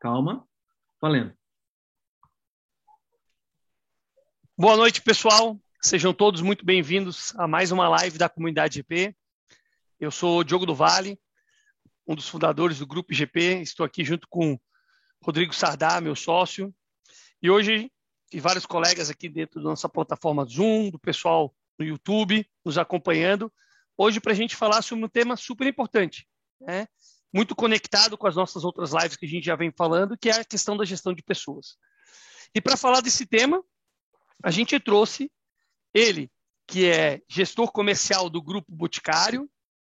Calma. Valendo. Boa noite, pessoal. Sejam todos muito bem-vindos a mais uma live da comunidade GP. Eu sou Diogo do Vale, um dos fundadores do Grupo GP. Estou aqui junto com Rodrigo Sardá, meu sócio. E hoje, e vários colegas aqui dentro da nossa plataforma Zoom, do pessoal no YouTube, nos acompanhando, hoje para a gente falar sobre um tema super importante, né? Muito conectado com as nossas outras lives que a gente já vem falando, que é a questão da gestão de pessoas. E para falar desse tema, a gente trouxe ele, que é gestor comercial do Grupo Boticário,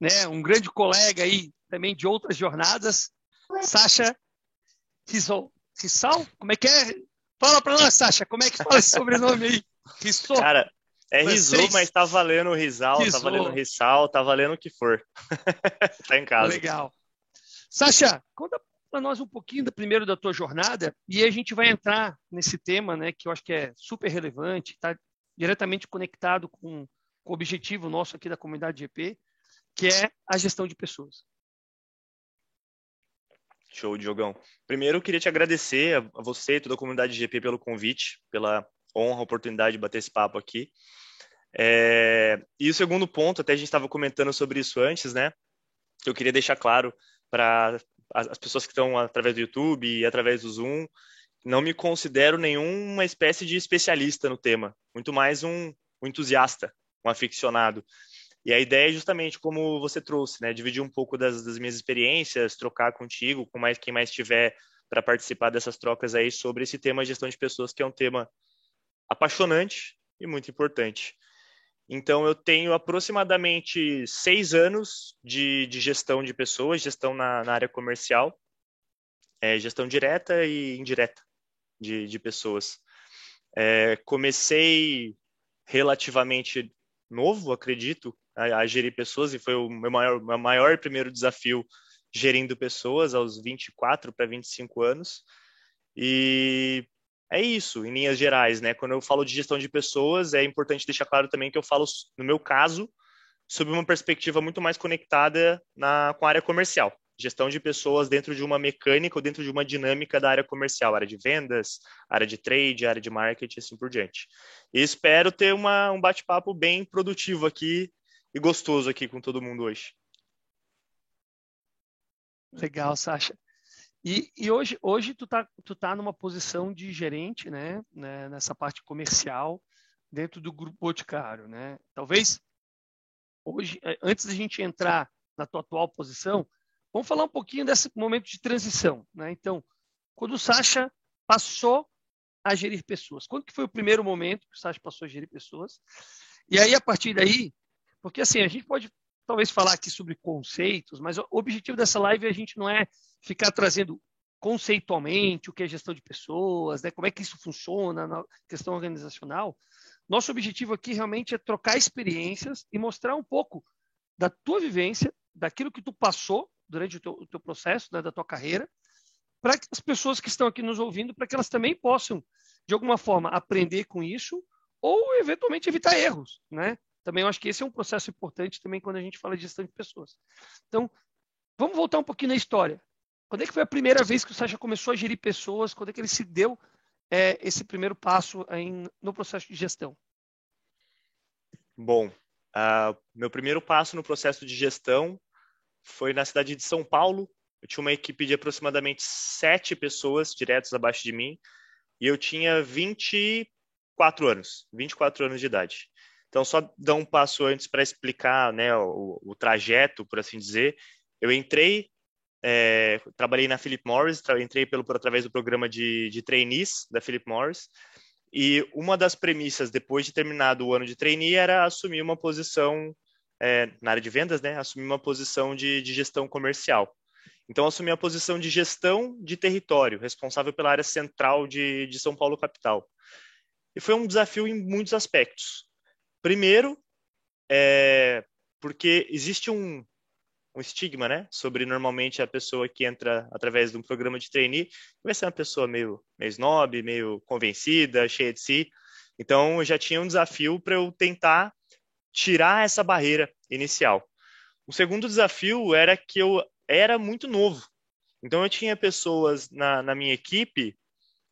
né, um grande colega aí também de outras jornadas, Sasha Rissol. Rissal? Como é que é? Fala para nós, Sasha, como é que fala esse sobrenome aí? Rissol. Cara, é Risou, mas tá valendo Risal, tá valendo Rissal, tá valendo o que for. tá em casa. Legal. Sasha, conta para nós um pouquinho da, primeiro da tua jornada e a gente vai entrar nesse tema, né, que eu acho que é super relevante, está diretamente conectado com, com o objetivo nosso aqui da comunidade GP, que é a gestão de pessoas. Show, Diogão. Primeiro, eu queria te agradecer a você e toda a comunidade GP pelo convite, pela honra, oportunidade de bater esse papo aqui. É... E o segundo ponto, até a gente estava comentando sobre isso antes, né? Eu queria deixar claro para as pessoas que estão através do YouTube e através do Zoom, não me considero nenhuma espécie de especialista no tema, muito mais um, um entusiasta, um aficionado. E a ideia é justamente como você trouxe, né? Dividir um pouco das, das minhas experiências, trocar contigo, com mais quem mais tiver para participar dessas trocas aí sobre esse tema gestão de pessoas, que é um tema apaixonante e muito importante. Então, eu tenho aproximadamente seis anos de, de gestão de pessoas, gestão na, na área comercial, é, gestão direta e indireta de, de pessoas. É, comecei relativamente novo, acredito, a, a, gerir pessoas, e foi o meu maior, meu maior primeiro desafio gerindo pessoas aos 24 para 25 anos. E é isso, em linhas gerais, né? Quando eu falo de gestão de pessoas, é importante deixar claro também que eu falo, no meu caso, sob uma perspectiva muito mais conectada na, com a área comercial. Gestão de pessoas dentro de uma mecânica ou dentro de uma dinâmica da área comercial, área de vendas, área de trade, área de marketing, assim por diante. E espero ter uma, um bate-papo bem produtivo aqui e gostoso aqui com todo mundo hoje. Legal, Sasha. E, e, hoje, hoje tu tá, tu tá numa posição de gerente, né, né, nessa parte comercial dentro do grupo Boticário, né? Talvez hoje, eh, antes da gente entrar na tua atual posição, vamos falar um pouquinho desse momento de transição, né? Então, quando o Sasha passou a gerir pessoas, quando que foi o primeiro momento que o Sasha passou a gerir pessoas? E aí a partir daí, porque assim a gente pode talvez falar aqui sobre conceitos, mas o objetivo dessa live a gente não é ficar trazendo conceitualmente o que é gestão de pessoas, né? como é que isso funciona na questão organizacional. Nosso objetivo aqui realmente é trocar experiências e mostrar um pouco da tua vivência, daquilo que tu passou durante o teu, o teu processo, né, da tua carreira, para as pessoas que estão aqui nos ouvindo, para que elas também possam, de alguma forma, aprender com isso ou, eventualmente, evitar erros, né? Também eu acho que esse é um processo importante também quando a gente fala de gestão de pessoas. Então, vamos voltar um pouquinho na história. Quando é que foi a primeira vez que o Sasha começou a gerir pessoas? Quando é que ele se deu é, esse primeiro passo em, no processo de gestão? Bom, uh, meu primeiro passo no processo de gestão foi na cidade de São Paulo. Eu tinha uma equipe de aproximadamente sete pessoas diretos abaixo de mim e eu tinha 24 anos, 24 anos de idade. Então, só dar um passo antes para explicar né, o, o, trajeto, por assim dizer. Eu entrei é, trabalhei na Philip Morris, entrei pelo, através do programa de, de trainees da Philip Morris, e uma das premissas, depois de terminado o ano de trainee, era assumir uma posição é, na área de vendas, né? Assumir uma posição de, de gestão comercial. Então, assumi a posição de gestão de território, responsável pela área central de, de São Paulo capital. E foi um desafio em muitos aspectos. Primeiro, é, porque existe um, um estigma, né? Sobre normalmente a pessoa que entra através de um programa de trainee vai ser uma pessoa meio, meio snob, meio convencida, cheia de si. Então, eu já tinha um desafio para eu tentar tirar essa barreira inicial. O segundo desafio era que eu era muito novo. Então, eu tinha pessoas na, na minha equipe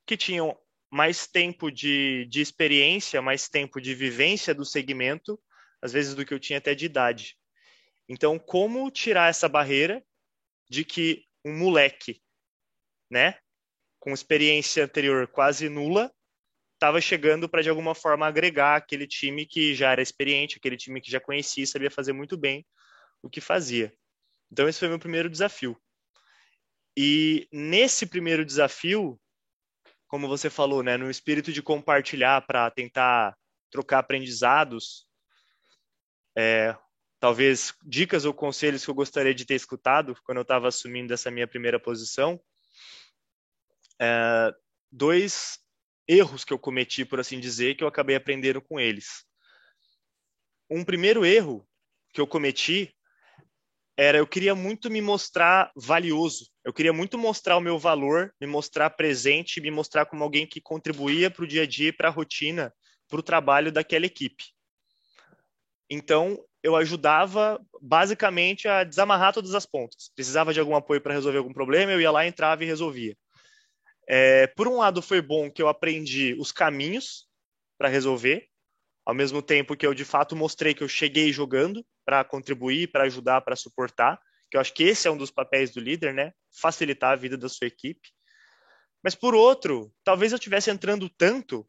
que tinham mais tempo de, de experiência, mais tempo de vivência do segmento, às vezes do que eu tinha até de idade. Então, como tirar essa barreira de que um moleque, né, com experiência anterior quase nula, estava chegando para de alguma forma agregar aquele time que já era experiente, aquele time que já conhecia, sabia fazer muito bem o que fazia. Então esse foi meu primeiro desafio. E nesse primeiro desafio, como você falou, né, no espírito de compartilhar para tentar trocar aprendizados, é, talvez dicas ou conselhos que eu gostaria de ter escutado quando eu estava assumindo essa minha primeira posição, é, dois erros que eu cometi, por assim dizer, que eu acabei aprendendo com eles. Um primeiro erro que eu cometi era eu queria muito me mostrar valioso. Eu queria muito mostrar o meu valor, me mostrar presente, me mostrar como alguém que contribuía para o dia a dia, para a rotina, para o trabalho daquela equipe. Então, eu ajudava basicamente a desamarrar todas as pontas. Precisava de algum apoio para resolver algum problema, eu ia lá, entrava e resolvia. É, por um lado, foi bom que eu aprendi os caminhos para resolver, ao mesmo tempo que eu de fato mostrei que eu cheguei jogando para contribuir, para ajudar, para suportar, que eu acho que esse é um dos papéis do líder, né? Facilitar a vida da sua equipe. Mas por outro, talvez eu estivesse entrando tanto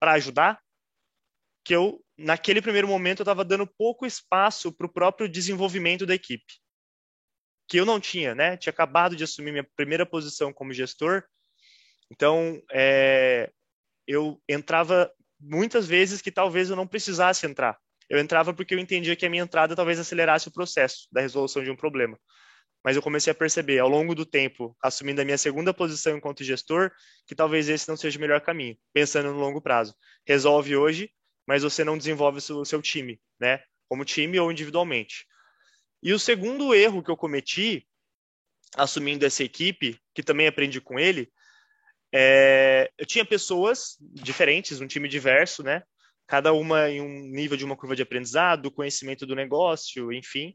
para ajudar que eu, naquele primeiro momento, eu estava dando pouco espaço para o próprio desenvolvimento da equipe, que eu não tinha, né? Tinha acabado de assumir minha primeira posição como gestor então, é, eu entrava muitas vezes que talvez eu não precisasse entrar. Eu entrava porque eu entendia que a minha entrada talvez acelerasse o processo da resolução de um problema. Mas eu comecei a perceber ao longo do tempo, assumindo a minha segunda posição enquanto gestor, que talvez esse não seja o melhor caminho, pensando no longo prazo. Resolve hoje, mas você não desenvolve o seu time, né? Como time ou individualmente. E o segundo erro que eu cometi, assumindo essa equipe, que também aprendi com ele, é, eu tinha pessoas diferentes, um time diverso, né? Cada uma em um nível de uma curva de aprendizado, conhecimento do negócio, enfim.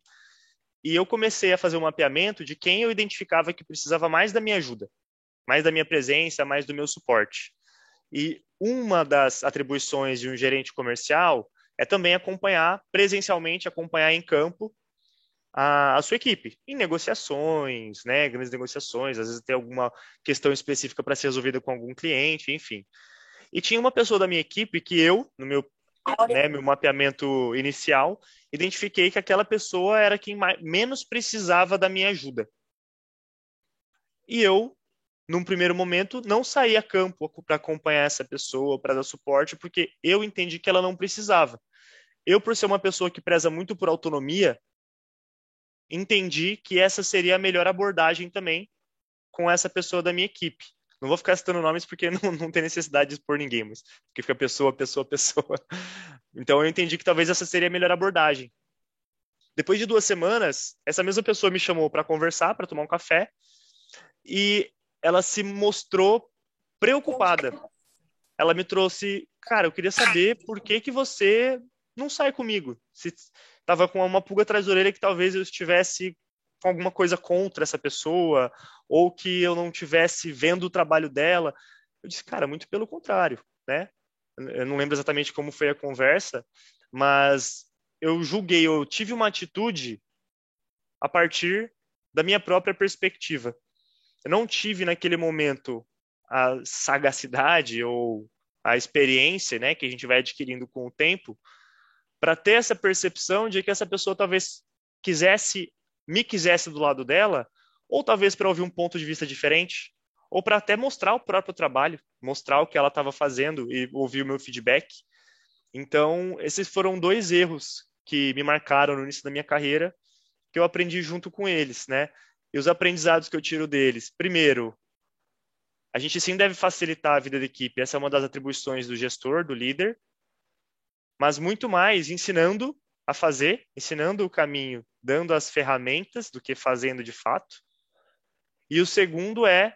E eu comecei a fazer um mapeamento de quem eu identificava que precisava mais da minha ajuda, mais da minha presença, mais do meu suporte. E uma das atribuições de um gerente comercial é também acompanhar presencialmente, acompanhar em campo a, a, sua equipe em negociações, né, grandes negociações, às vezes tem alguma questão específica para ser resolvida com algum cliente, enfim. E tinha uma pessoa da minha equipe que eu, no meu, né, meu mapeamento inicial, identifiquei que aquela pessoa era quem mais, menos precisava da minha ajuda. E eu, num primeiro momento, não saí a campo para acompanhar essa pessoa, para dar suporte, porque eu entendi que ela não precisava. Eu, por ser uma pessoa que preza muito por autonomia, entendi que essa seria a melhor abordagem também com essa pessoa da minha equipe. Não vou ficar citando nomes porque não, não tem necessidade de expor ninguém, mas porque fica pessoa, pessoa, pessoa. Então eu entendi que talvez essa seria a melhor abordagem. Depois de duas semanas, essa mesma pessoa me chamou para conversar, para tomar um café, e ela se mostrou preocupada. Ela me trouxe, cara, eu queria saber por que que você não sai comigo. Se, estava com uma pulga atrás da orelha que talvez eu estivesse com alguma coisa contra essa pessoa ou que eu não tivesse vendo o trabalho dela. Eu disse, cara, muito pelo contrário, né? Eu não lembro exatamente como foi a conversa, mas eu julguei, eu tive uma atitude a partir da minha própria perspectiva. Eu não tive naquele momento a sagacidade ou a experiência, né, que a gente vai adquirindo com o tempo, para ter essa percepção de que essa pessoa talvez quisesse, me quisesse do lado dela, ou talvez para ouvir um ponto de vista diferente, ou para até mostrar o próprio trabalho, mostrar o que ela estava fazendo e ouvir o meu feedback. Então, esses foram dois erros que me marcaram no início da minha carreira, que eu aprendi junto com eles, né? E os aprendizados que eu tiro deles. Primeiro, a gente sim deve facilitar a vida da equipe. Essa é uma das atribuições do gestor, do líder, mas muito mais ensinando a fazer, ensinando o caminho, dando as ferramentas do que fazendo de fato. E o segundo é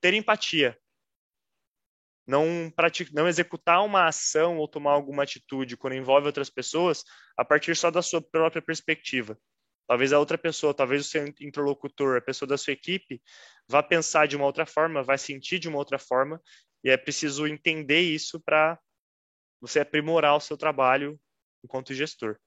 ter empatia. Não, praticar, não executar uma ação ou tomar alguma atitude quando envolve outras pessoas a partir só da sua própria perspectiva. Talvez a outra pessoa, talvez o seu interlocutor, a pessoa da sua equipe, vá pensar de uma outra forma, vai sentir de uma outra forma, e é preciso entender isso para você aprimorar o seu trabalho enquanto gestor.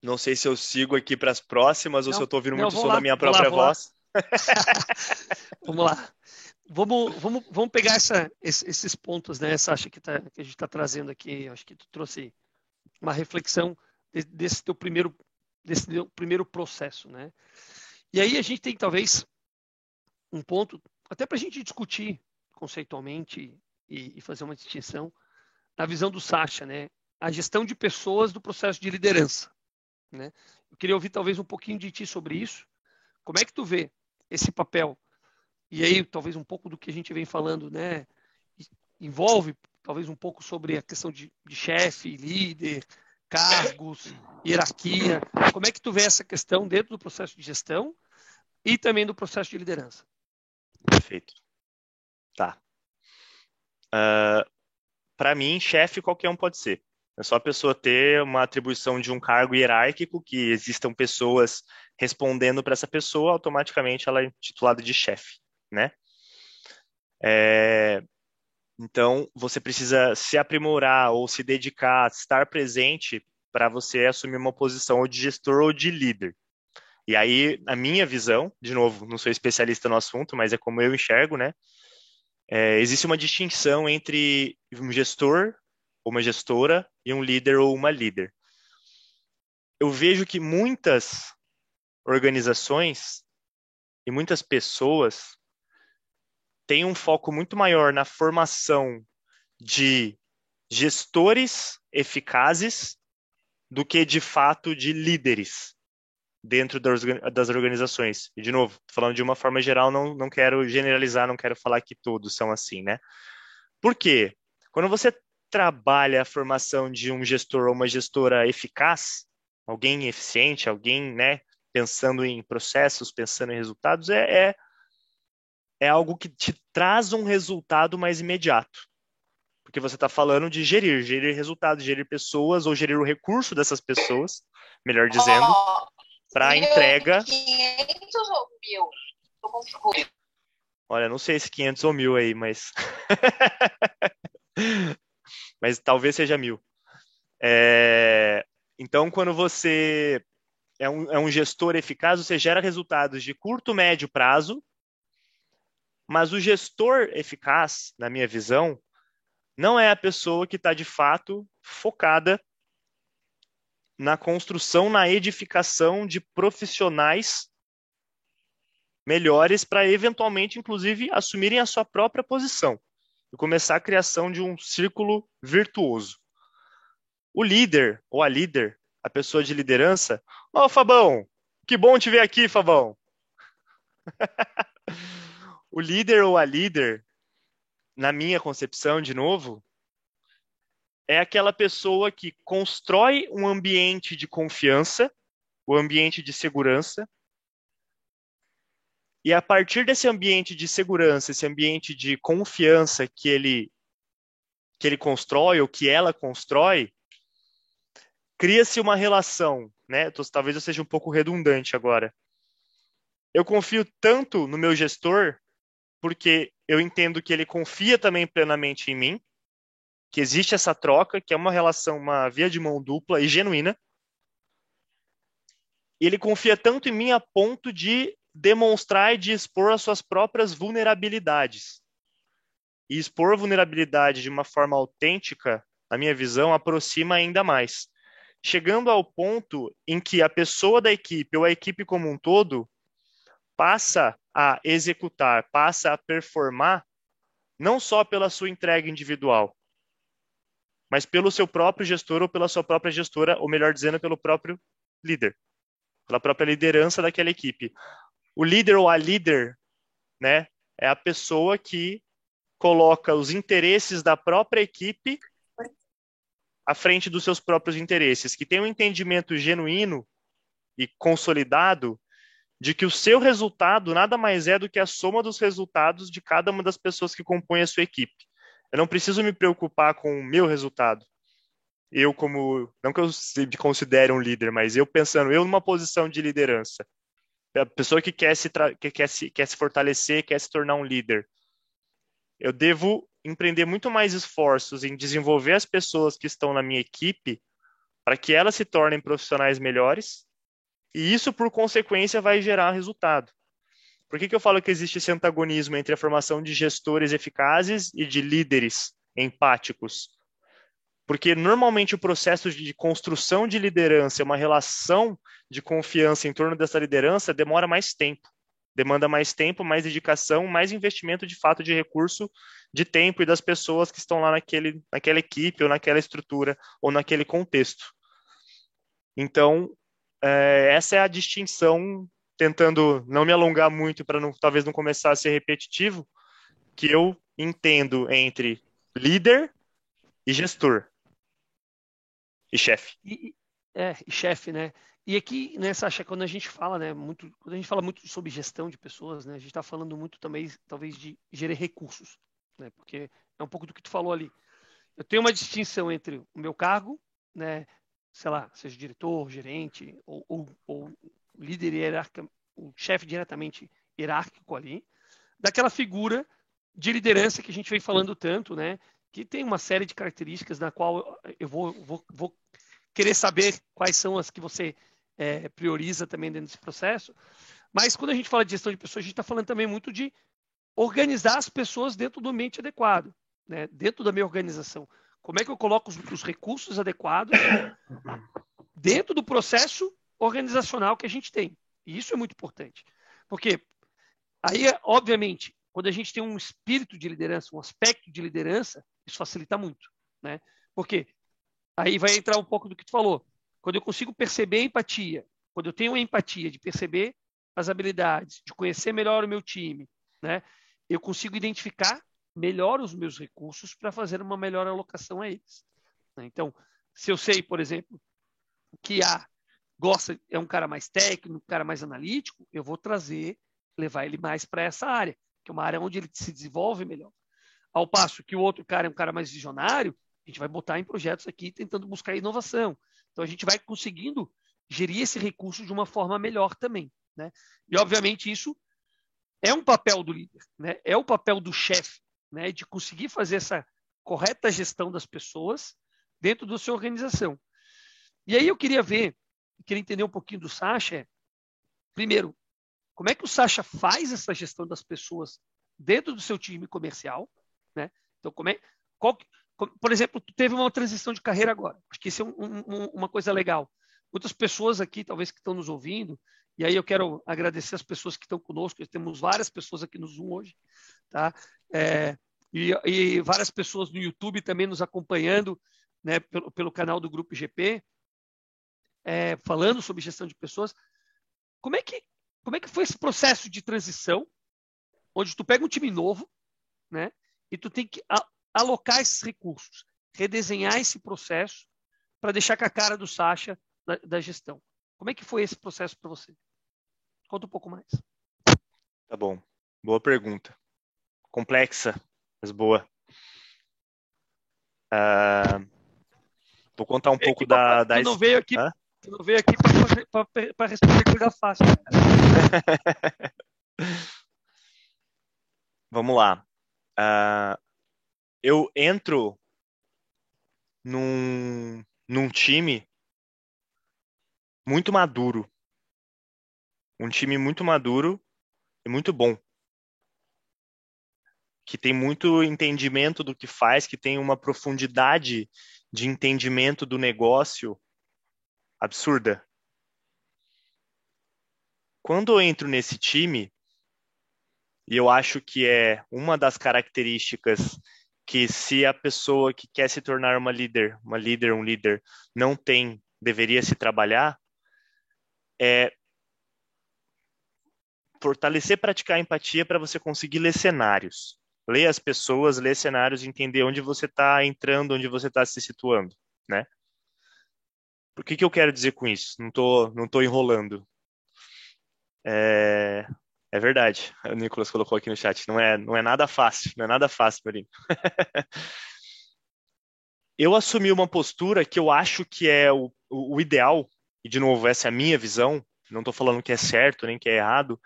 Não sei se eu sigo aqui para as próximas ou não, se eu estou ouvindo muito som lá, da minha própria lá, voz. vamos lá. Vamos, vamos, vamos pegar essa, esses pontos, né, Sasha, que, tá, que a gente está trazendo aqui. Acho que tu trouxe uma reflexão desse teu primeiro, desse teu primeiro processo, né? E aí a gente tem talvez um ponto, até para a gente discutir conceitualmente e, e, fazer uma distinção, na visão do Sasha, né? A gestão de pessoas do processo de liderança, né? Eu queria ouvir talvez um pouquinho de ti sobre isso. Como é que tu vê esse papel e aí, talvez um pouco do que a gente vem falando, né? Envolve talvez um pouco sobre a questão de, de chefe, líder, cargos, hierarquia. Como é que tu vê essa questão dentro do processo de gestão e também do processo de liderança? Perfeito. Tá. Uh, ah, Para mim, chefe qualquer um pode ser. É só a pessoa ter uma atribuição de um cargo hierárquico, que existam pessoas respondendo para essa pessoa, automaticamente ela é titulada de chefe né? É, então, você precisa se aprimorar ou se dedicar, estar presente para você assumir uma posição ou de gestor ou de líder. E aí, a minha visão, de novo, não sou especialista no assunto, mas é como eu enxergo, né? É, existe uma distinção entre um gestor ou uma gestora e um líder ou uma líder. Eu vejo que muitas organizações e muitas pessoas tem um foco muito maior na formação de gestores eficazes do que de fato de líderes dentro das organizações. E, de novo, falando de uma forma geral, não, não quero generalizar, não quero falar que todos são assim, né? Por quê? Quando você trabalha a formação de um gestor ou uma gestora eficaz, alguém eficiente, alguém, né, pensando em processos, pensando em resultados, é, é é algo que te traz um resultado mais imediato. Porque você está falando de gerir, gerir resultados, gerir pessoas ou gerir o recurso dessas pessoas, melhor dizendo, oh, para entrega. 500 ou mil? Olha, não sei se 500 ou mil aí, mas. mas talvez seja mil. É... Então, quando você é um, é um gestor eficaz, você gera resultados de curto, médio prazo mas o gestor eficaz, na minha visão, não é a pessoa que está de fato focada na construção, na edificação de profissionais melhores para eventualmente, inclusive, assumirem a sua própria posição e começar a criação de um círculo virtuoso. O líder ou a líder, a pessoa de liderança, ó, oh, Fabão, que bom te ver aqui, Fabão. o líder ou a líder, na minha concepção, de novo, é aquela pessoa que constrói um ambiente de confiança, o um ambiente de segurança, e a partir desse ambiente de segurança, esse ambiente de confiança que ele que ele constrói ou que ela constrói, cria-se uma relação, né? Talvez eu seja um pouco redundante agora. Eu confio tanto no meu gestor porque eu entendo que ele confia também plenamente em mim, que existe essa troca, que é uma relação, uma via de mão dupla e genuína. Ele confia tanto em mim a ponto de demonstrar e de expor as suas próprias vulnerabilidades. E expor vulnerabilidade de uma forma autêntica, na minha visão, aproxima ainda mais. Chegando ao ponto em que a pessoa da equipe ou a equipe como um todo passa a executar, passa a performar, não só pela sua entrega individual, mas pelo seu próprio gestor ou pela sua própria gestora, ou melhor dizendo, pelo próprio líder, pela própria liderança daquela equipe. O líder ou a líder, né, é a pessoa que coloca os interesses da própria equipe à frente dos seus próprios interesses, que tem um entendimento genuíno e consolidado de que o seu resultado nada mais é do que a soma dos resultados de cada uma das pessoas que compõem a sua equipe. Eu não preciso me preocupar com o meu resultado. eu como, não que eu me considere um líder, mas eu pensando, eu numa posição de liderança, a pessoa que quer se, que quer se, quer se fortalecer, quer se tornar um líder, eu devo empreender muito mais esforços em desenvolver as pessoas que estão na minha equipe para que elas se tornem profissionais melhores e isso, por consequência, vai gerar resultado. Por que, que eu falo que existe esse antagonismo entre a formação de gestores eficazes e de líderes empáticos? Porque normalmente o processo de construção de liderança, uma relação de confiança em torno dessa liderança, demora mais tempo. Demanda mais tempo, mais dedicação, mais investimento de fato de recurso, de tempo e das pessoas que estão lá naquele, naquela equipe, ou naquela estrutura, ou naquele contexto. Então, é, essa é a distinção, tentando não me alongar muito para não, talvez não começar a ser repetitivo, que eu entendo entre líder e gestor. E chefe. E, é, e chefe, né? E aqui, né, Sasha, quando a gente fala, né, muito, quando a gente fala muito sobre gestão de pessoas, né, a gente está falando muito também, talvez, de gerir recursos, né, porque é um pouco do que tu falou ali. Eu tenho uma distinção entre o meu cargo, né, sei lá, seja diretor, gerente ou, ou, ou líder hierárquico, o chefe diretamente hierárquico ali, daquela figura de liderança que a gente vem falando tanto, né? Que tem uma série de características na qual eu vou, vou, vou querer saber quais são as que você é, prioriza também dentro desse processo. Mas quando a gente fala de gestão de pessoas, a gente está falando também muito de organizar as pessoas dentro do ambiente adequado, né? dentro da minha organização. Como é que eu coloco os, os recursos adequados dentro do processo organizacional que a gente tem? E isso é muito importante. Porque aí, obviamente, quando a gente tem um espírito de liderança, um aspecto de liderança, isso facilita muito. Né? Porque aí vai entrar um pouco do que tu falou. Quando eu consigo perceber a empatia, quando eu tenho a empatia de perceber as habilidades, de conhecer melhor o meu time, né? eu consigo identificar melhor os meus recursos para fazer uma melhor alocação a eles. Né? Então, se eu sei, por exemplo, que A gosta, é um cara mais técnico, um cara mais analítico, eu vou trazer, levar ele mais para essa área, que é uma área onde ele se desenvolve melhor. Ao passo que o outro cara é um cara mais visionário, a gente vai botar em projetos aqui tentando buscar inovação. Então a gente vai conseguindo gerir esse recurso de uma forma melhor também. Né? E obviamente isso é um papel do líder, né? é o papel do chefe né, de conseguir fazer essa correta gestão das pessoas dentro da sua organização. E aí eu queria ver, queria entender um pouquinho do Sasha. Primeiro, como é que o Sasha faz essa gestão das pessoas dentro do seu time comercial, né? Então, como é, qual, por exemplo, teve uma transição de carreira agora. Acho que isso é um, um, uma coisa legal. Muitas pessoas aqui, talvez que estão nos ouvindo, e aí eu quero agradecer as pessoas que estão conosco. Temos várias pessoas aqui no Zoom hoje, tá? É, e, e, várias pessoas no YouTube também nos acompanhando, né, pelo, pelo canal do Grupo GP, é, falando sobre gestão de pessoas. Como é que como é que foi esse processo de transição, onde tu pega um time novo, né, e tu tem que alocar esses recursos, redesenhar esse processo para deixar com a cara do Sacha da, da gestão. Como é que foi esse processo para você? Conta um pouco mais. Tá bom. Boa pergunta. Complexa, mas boa. Uh, vou contar um pouco da, da. Tu não veio aqui, tu não veio aqui para responder coisa fácil. Vamos lá. Uh, eu entro num, num time muito maduro um time muito maduro e muito bom. Que tem muito entendimento do que faz, que tem uma profundidade de entendimento do negócio absurda. Quando eu entro nesse time, e eu acho que é uma das características que se a pessoa que quer se tornar uma líder, uma líder, um líder, não tem, deveria se trabalhar, é fortalecer, praticar empatia para você conseguir ler cenários. Ler as pessoas, ler cenários, entender onde você está entrando, onde você está se situando, né? Por que, que eu quero dizer com isso? Não tô, não tô enrolando. É, é verdade. O Nicolas colocou aqui no chat. Não é, não é nada fácil. Não é nada fácil, Marinho. eu assumi uma postura que eu acho que é o, o, o ideal, e de novo, essa é a minha visão, não estou falando que é certo nem que é errado,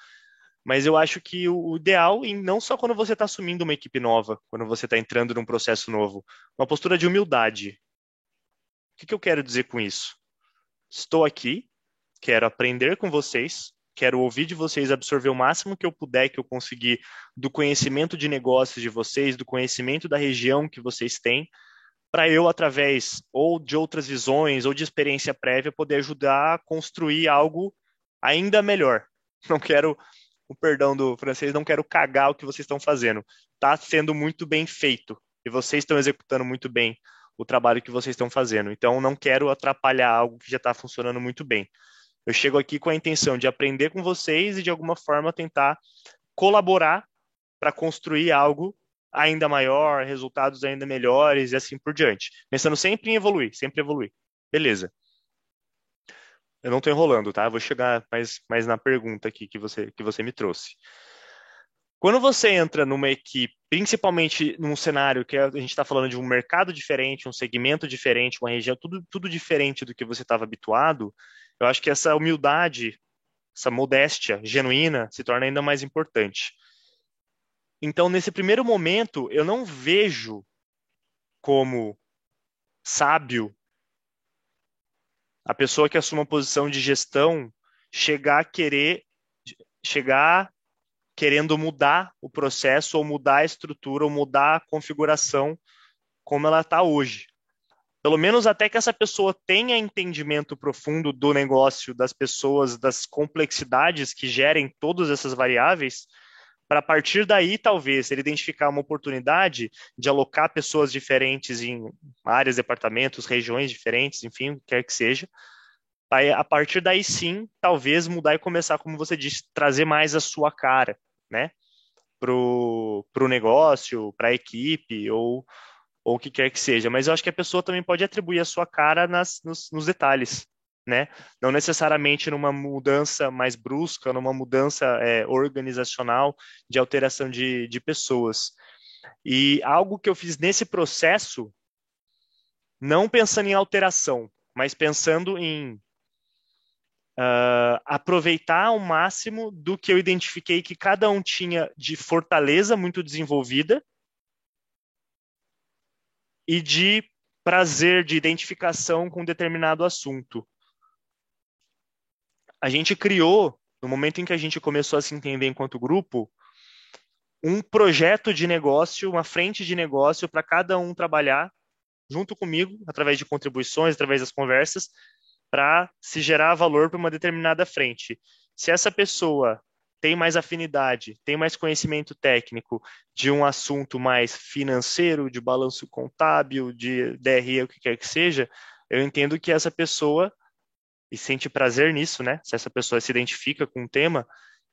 mas eu acho que o ideal, em não só quando você está assumindo uma equipe nova, quando você está entrando num processo novo, uma postura de humildade. O que, que eu quero dizer com isso? Estou aqui, quero aprender com vocês, quero ouvir de vocês, absorver o máximo que eu puder, que eu conseguir, do conhecimento de negócios de vocês, do conhecimento da região que vocês têm, para eu, através ou de outras visões ou de experiência prévia, poder ajudar a construir algo ainda melhor. Não quero o perdão do francês, não quero cagar o que vocês estão fazendo. Está sendo muito bem feito e vocês estão executando muito bem o trabalho que vocês estão fazendo. Então, não quero atrapalhar algo que já está funcionando muito bem. Eu chego aqui com a intenção de aprender com vocês e, de alguma forma, tentar colaborar para construir algo ainda maior, resultados ainda melhores e assim por diante. Pensando sempre em evoluir, sempre evoluir. Beleza. Eu não estou enrolando, tá? vou chegar mais, mais na pergunta aqui que você, que você me trouxe. Quando você entra numa equipe, principalmente num cenário que a gente está falando de um mercado diferente, um segmento diferente, uma região, tudo, tudo diferente do que você estava habituado, eu acho que essa humildade, essa modéstia genuína se torna ainda mais importante. Então, nesse primeiro momento, eu não vejo como sábio a pessoa que assume uma posição de gestão chegar a querer chegar querendo mudar o processo ou mudar a estrutura ou mudar a configuração como ela está hoje. Pelo menos até que essa pessoa tenha entendimento profundo do negócio, das pessoas, das complexidades que gerem todas essas variáveis, para a partir daí, talvez, ele identificar uma oportunidade de alocar pessoas diferentes em áreas, departamentos, regiões diferentes, enfim, quer que seja. Aí, a partir daí, sim, talvez mudar e começar, como você disse, trazer mais a sua cara, né? Para o negócio, para a equipe, ou, ou o que quer que seja. Mas eu acho que a pessoa também pode atribuir a sua cara nas, nos, nos detalhes né? Não necessariamente numa mudança mais brusca, numa mudança é, organizacional de alteração de, de pessoas. E algo que eu fiz nesse processo, não pensando em alteração, mas pensando em uh, aproveitar ao máximo do que eu identifiquei que cada um tinha de fortaleza muito desenvolvida e de prazer, de identificação com determinado assunto. A gente criou, no momento em que a gente começou a se entender enquanto grupo, um projeto de negócio, uma frente de negócio para cada um trabalhar junto comigo, através de contribuições, através das conversas, para se gerar valor para uma determinada frente. Se essa pessoa tem mais afinidade, tem mais conhecimento técnico de um assunto mais financeiro, de balanço contábil, de DRE, o que quer que seja, eu entendo que essa pessoa e sente prazer nisso, né? Se essa pessoa se identifica com o tema,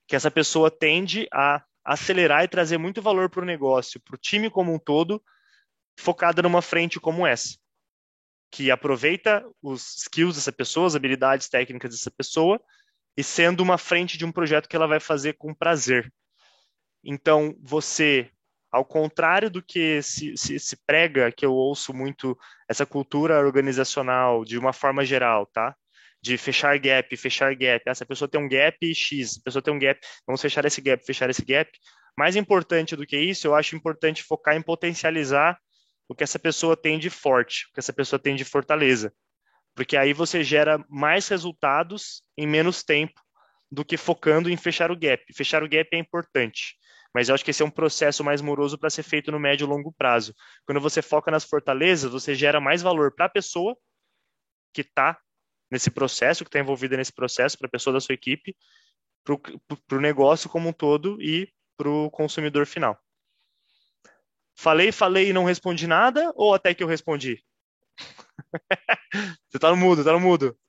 que essa pessoa tende a acelerar e trazer muito valor para o negócio, para o time como um todo, focada numa frente como essa, que aproveita os skills dessa pessoa, as habilidades técnicas dessa pessoa, e sendo uma frente de um projeto que ela vai fazer com prazer. Então, você, ao contrário do que se, se, se prega, que eu ouço muito essa cultura organizacional de uma forma geral, tá? de fechar gap, fechar gap. Essa pessoa tem um gap X, a pessoa tem um gap, vamos fechar esse gap, fechar esse gap. Mais importante do que isso, eu acho importante focar em potencializar o que essa pessoa tem de forte, o que essa pessoa tem de fortaleza. Porque aí você gera mais resultados em menos tempo do que focando em fechar o gap. Fechar o gap é importante, mas eu acho que esse é um processo mais moroso para ser feito no médio e longo prazo. Quando você foca nas fortalezas, você gera mais valor para a pessoa que está nesse processo, que está envolvida nesse processo, para a pessoa da sua equipe, para o negócio como um todo e para o consumidor final. Falei, falei e não respondi nada, ou até que eu respondi? Você está no mudo, está no mudo.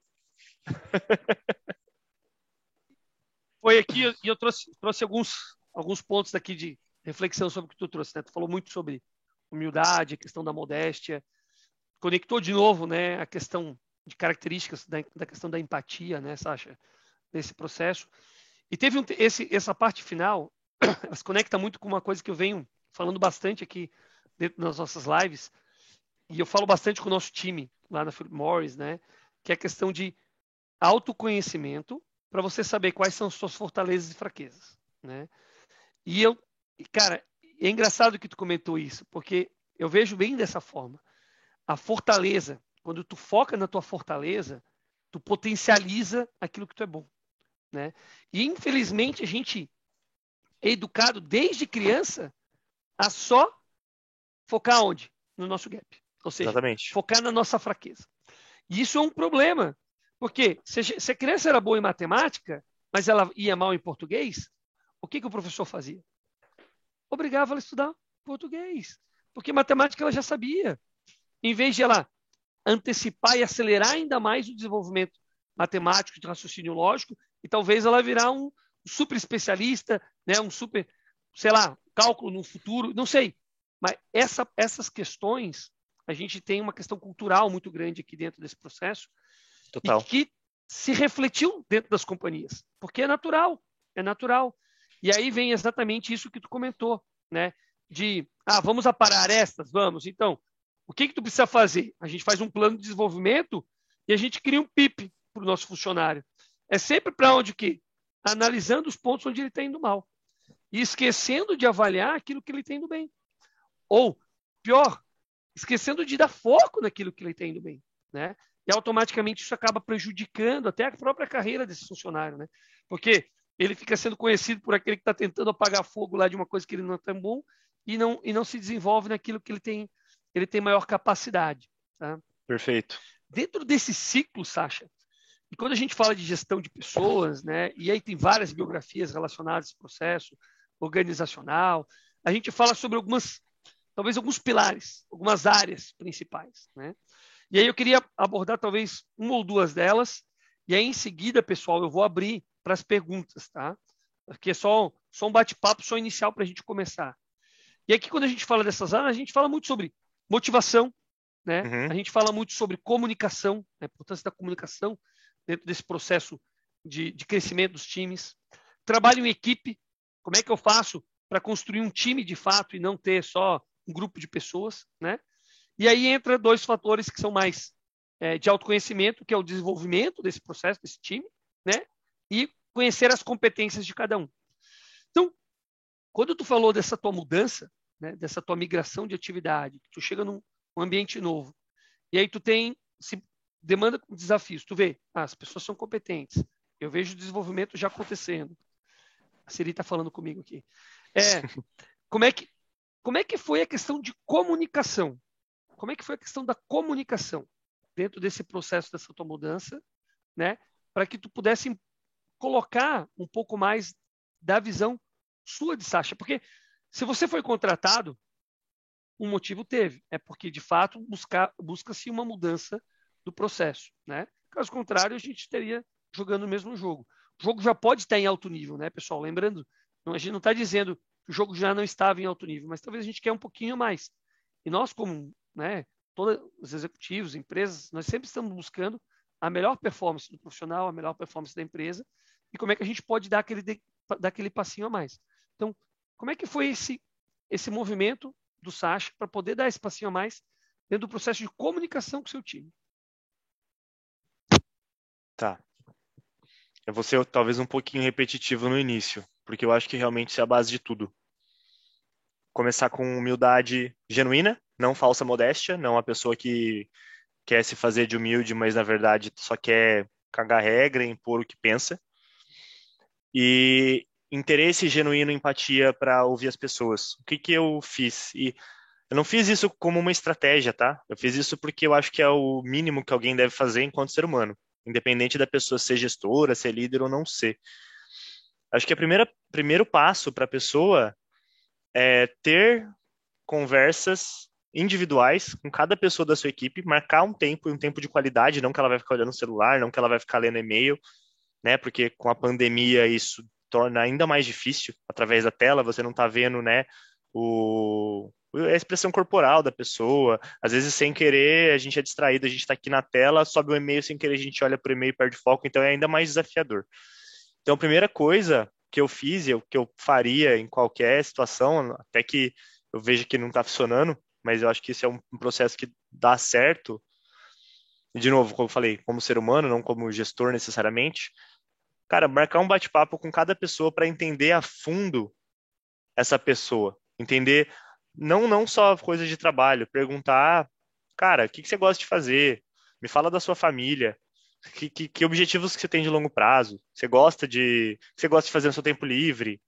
Foi aqui e eu trouxe, trouxe alguns, alguns pontos daqui de reflexão sobre o que tu trouxe. Né? Tu falou muito sobre humildade, a questão da modéstia, conectou de novo né, a questão de características da, da questão da empatia, né, Sasha, nesse processo. E teve um, esse, essa parte final, se conecta muito com uma coisa que eu venho falando bastante aqui dentro das nossas lives, e eu falo bastante com o nosso time lá na Philip Morris, né? Que é a questão de autoconhecimento para você saber quais são as suas fortalezas e fraquezas, né? E eu, cara, é engraçado que tu comentou isso, porque eu vejo bem dessa forma. A fortaleza, quando tu foca na tua fortaleza, tu potencializa aquilo que tu é bom, né? E infelizmente a gente é educado desde criança a só focar onde? No nosso gap. Ou seja, Exatamente. focar na nossa fraqueza. E isso é um problema, porque se, se a criança era boa em matemática, mas ela ia mal em português, o que, que o professor fazia? Obrigava ela a estudar português, porque matemática ela já sabia. Em vez de ela antecipar e acelerar ainda mais o desenvolvimento matemático de raciocínio lógico, e talvez ela virar um super especialista, né, um super, sei lá, cálculo no futuro, não sei. Mas essa, essas questões a gente tem uma questão cultural muito grande aqui dentro desse processo. Total. que se refletiu dentro das companhias, porque é natural, é natural. E aí vem exatamente isso que tu comentou, né? De, ah, vamos aparar arestas, vamos. Então, o que que tu precisa fazer? A gente faz um plano de desenvolvimento e a gente cria um PIP para o nosso funcionário. É sempre para onde que? Analisando os pontos onde ele está indo mal. E esquecendo de avaliar aquilo que ele está indo bem. Ou, pior, esquecendo de dar foco naquilo que ele está indo bem, né? E automaticamente isso acaba prejudicando até a própria carreira desse funcionário, né? Porque ele fica sendo conhecido por aquele que está tentando apagar fogo lá de uma coisa que ele não é tão bom e não, e não se desenvolve naquilo que ele tem, ele tem maior capacidade. Tá? Perfeito. Dentro desse ciclo, Sasha, e quando a gente fala de gestão de pessoas, né, e aí tem várias biografias relacionadas a esse processo organizacional, a gente fala sobre algumas talvez alguns pilares, algumas áreas principais. Né? E aí eu queria abordar talvez uma ou duas delas, e aí em seguida, pessoal, eu vou abrir para as perguntas, tá? Porque é só, só um bate-papo, só inicial para a gente começar. E aqui, quando a gente fala dessas áreas, a gente fala muito sobre motivação, né? Uhum. A gente fala muito sobre comunicação, né? a importância da comunicação dentro desse processo de, de crescimento dos times. Trabalho em equipe, como é que eu faço para construir um time de fato e não ter só um grupo de pessoas, né? E aí entra dois fatores que são mais é, de autoconhecimento, que é o desenvolvimento desse processo, desse time, né? E conhecer as competências de cada um. Então, quando tu falou dessa tua mudança, né, dessa tua migração de atividade, tu chega num um ambiente novo, e aí tu tem, se demanda desafios, tu vê, ah, as pessoas são competentes, eu vejo o desenvolvimento já acontecendo. A Siri está falando comigo aqui. É, como é que como é que foi a questão de comunicação? Como é que foi a questão da comunicação dentro desse processo dessa tua mudança, né? Para que tu pudesse colocar um pouco mais da visão sua de Sasha, porque se você foi contratado, um motivo teve, é porque de fato busca-se uma mudança do processo, né? Caso contrário, a gente estaria jogando o mesmo jogo. O jogo já pode estar em alto nível, né, pessoal? Lembrando, a gente não está dizendo o jogo já não estava em alto nível, mas talvez a gente quer um pouquinho mais. E nós, como né, todos os executivos, empresas, nós sempre estamos buscando a melhor performance do profissional, a melhor performance da empresa e como é que a gente pode dar aquele, dar aquele passinho a mais. Então, como é que foi esse, esse movimento do Sacha para poder dar esse passinho a mais dentro do processo de comunicação com o seu time? Tá. Eu vou ser talvez um pouquinho repetitivo no início, porque eu acho que realmente isso é a base de tudo começar com humildade genuína, não falsa modéstia, não a pessoa que quer se fazer de humilde, mas na verdade só quer cagar regra, impor o que pensa. E interesse genuíno, empatia para ouvir as pessoas. O que, que eu fiz? E eu não fiz isso como uma estratégia, tá? Eu fiz isso porque eu acho que é o mínimo que alguém deve fazer enquanto ser humano, independente da pessoa ser gestora, ser líder ou não ser. Acho que o primeiro passo para a pessoa é ter conversas individuais com cada pessoa da sua equipe, marcar um tempo um tempo de qualidade, não que ela vai ficar olhando o celular, não que ela vai ficar lendo e-mail, né? Porque com a pandemia isso torna ainda mais difícil através da tela, você não está vendo, né? O, a expressão corporal da pessoa, às vezes sem querer a gente é distraído, a gente está aqui na tela, sobe o um e-mail sem querer a gente olha para o e-mail e perde foco, então é ainda mais desafiador. Então, a primeira coisa que eu fiz e o que eu faria em qualquer situação, até que eu veja que não está funcionando, mas eu acho que isso é um processo que dá certo. De novo, como eu falei, como ser humano, não como gestor necessariamente. Cara, marcar um bate-papo com cada pessoa para entender a fundo essa pessoa. Entender não, não só coisas de trabalho, perguntar, cara, o que, que você gosta de fazer? Me fala da sua família. Que, que, que, objetivos que você tem de longo prazo? Você gosta de, você gosta de fazer no seu tempo livre?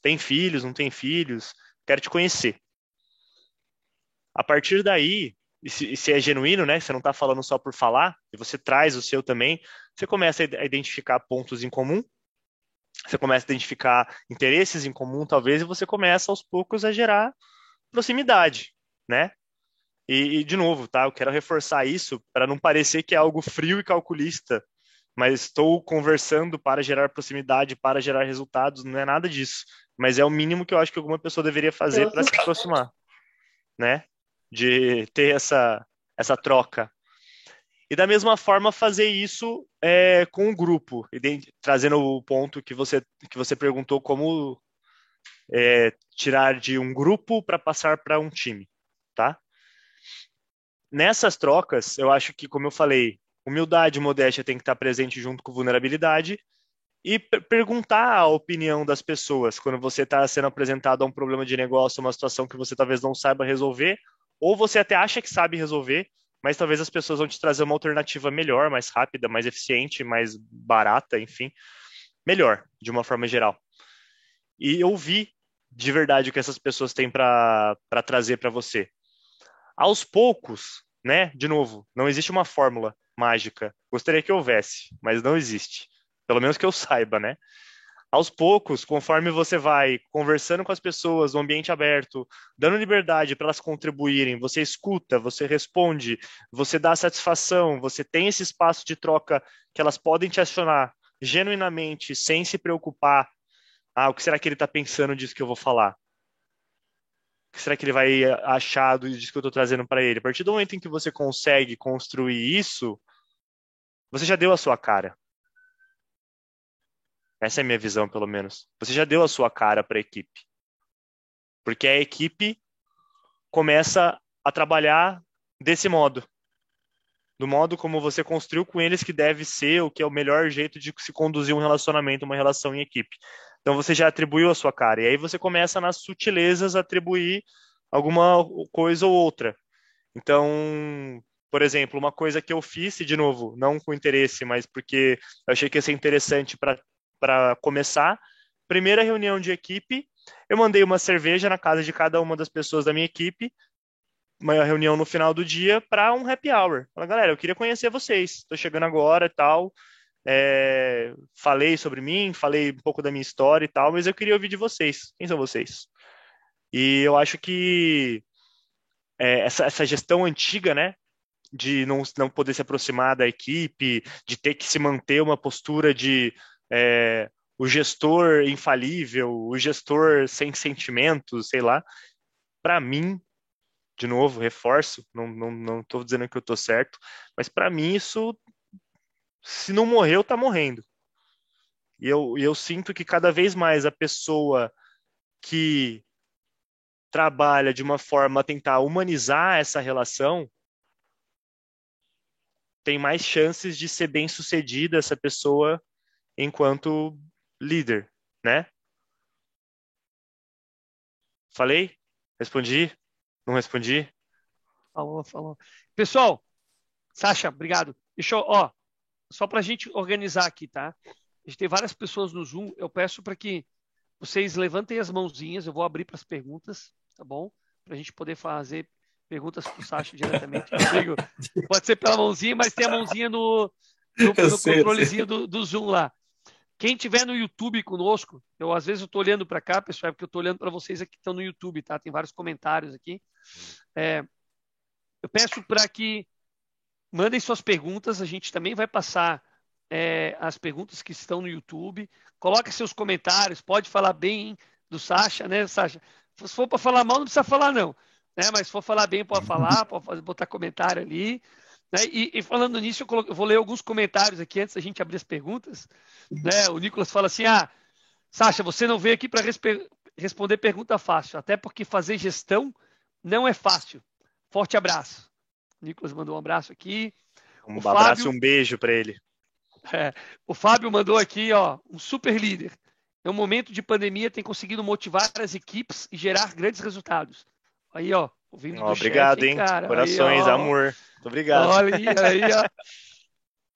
Tem filhos? Não tem filhos? Quero te conhecer. A partir daí, e se, e se é genuíno, né? Você não está falando só por falar, e você traz o seu também, você começa a identificar pontos em comum, você começa a identificar interesses em comum, talvez, e você começa aos poucos a gerar proximidade, né? E, e de novo, tá? Eu quero reforçar isso para não parecer que é algo frio e calculista, mas estou conversando para gerar proximidade, para gerar resultados, não é nada disso. Mas é o mínimo que eu acho que alguma pessoa deveria fazer para se aproximar, né? De ter essa, essa troca. E da mesma forma fazer isso é, com o grupo, trazendo o ponto que você, que você perguntou como é, tirar de um grupo para passar para um time, tá? Nessas trocas, eu acho que, como eu falei, humildade e modéstia tem que estar presente junto com vulnerabilidade e perguntar a opinião das pessoas quando você está sendo apresentado a um problema de negócio, uma situação que você talvez não saiba resolver, ou você até acha que sabe resolver, mas talvez as pessoas vão te trazer uma alternativa melhor, mais rápida, mais eficiente, mais barata, enfim, melhor, de uma forma geral. E ouvir de verdade o que essas pessoas têm para trazer para você aos poucos, né? De novo, não existe uma fórmula mágica. Gostaria que houvesse, mas não existe. Pelo menos que eu saiba, né? Aos poucos, conforme você vai conversando com as pessoas no ambiente aberto, dando liberdade para elas contribuírem, você escuta, você responde, você dá satisfação, você tem esse espaço de troca que elas podem te acionar genuinamente, sem se preocupar. Ah, o que será que ele está pensando disso que eu vou falar? que será que ele vai achar do disco que eu estou trazendo para ele? A partir do momento em que você consegue construir isso, você já deu a sua cara. Essa é a minha visão, pelo menos. Você já deu a sua cara para a equipe. Porque a equipe começa a trabalhar desse modo. Do modo como você construiu com eles que deve ser o que é o melhor jeito de se conduzir um relacionamento, uma relação em equipe. Então você já atribuiu a sua cara. E aí você começa nas sutilezas a atribuir alguma coisa ou outra. Então, por exemplo, uma coisa que eu fiz, e de novo, não com interesse, mas porque eu achei que ia ser interessante para começar. Primeira reunião de equipe, eu mandei uma cerveja na casa de cada uma das pessoas da minha equipe, uma reunião no final do dia para um happy hour. Falei, galera, eu queria conhecer vocês, estou chegando agora e tal. É, falei sobre mim, falei um pouco da minha história e tal, mas eu queria ouvir de vocês. Quem são vocês? E eu acho que é, essa, essa gestão antiga, né, de não, não poder se aproximar da equipe, de ter que se manter uma postura de é, o gestor infalível, o gestor sem sentimentos, sei lá, para mim, de novo, reforço, não estou não, não dizendo que eu estou certo, mas para mim isso se não morreu, tá morrendo. E eu, eu sinto que cada vez mais a pessoa que trabalha de uma forma a tentar humanizar essa relação tem mais chances de ser bem sucedida essa pessoa enquanto líder, né? Falei? Respondi? Não respondi? Falou, falou. Pessoal, Sasha, obrigado. Deixa eu, ó, só para a gente organizar aqui, tá? A gente tem várias pessoas no Zoom. Eu peço para que vocês levantem as mãozinhas. Eu vou abrir para as perguntas, tá bom? Para a gente poder fazer perguntas para o Sacha diretamente. Digo, pode ser pela mãozinha, mas tem a mãozinha no, no, no sei, controlezinho do, do, Zoom lá. Quem tiver no YouTube conosco, eu às vezes eu estou olhando para cá, pessoal, é porque eu estou olhando para vocês aqui que estão no YouTube, tá? Tem vários comentários aqui. É, eu peço para que Mandem suas perguntas, a gente também vai passar é, as perguntas que estão no YouTube. Coloque seus comentários, pode falar bem do Sasha, né, Sasha? Se for para falar mal, não precisa falar, não. Né? Mas se for falar bem, pode falar, pode botar comentário ali. Né? E, e, falando nisso, eu, eu, vou ler alguns comentários aqui antes da gente abrir as perguntas. Né? O Nicolas fala assim: ah, Sasha, você não veio aqui para responder pergunta fácil, até porque fazer gestão não é fácil. Forte abraço. O Nicolas mandou um abraço aqui. Um o abraço e um beijo para ele. É, o Fábio mandou aqui, ó, um super líder. No momento de pandemia, tem conseguido motivar as equipes e gerar grandes resultados. Aí, ó, ouvindo oh, Obrigado, chefe, hein? Cara. Corações, aí, amor. Muito obrigado. Olha aí, ó.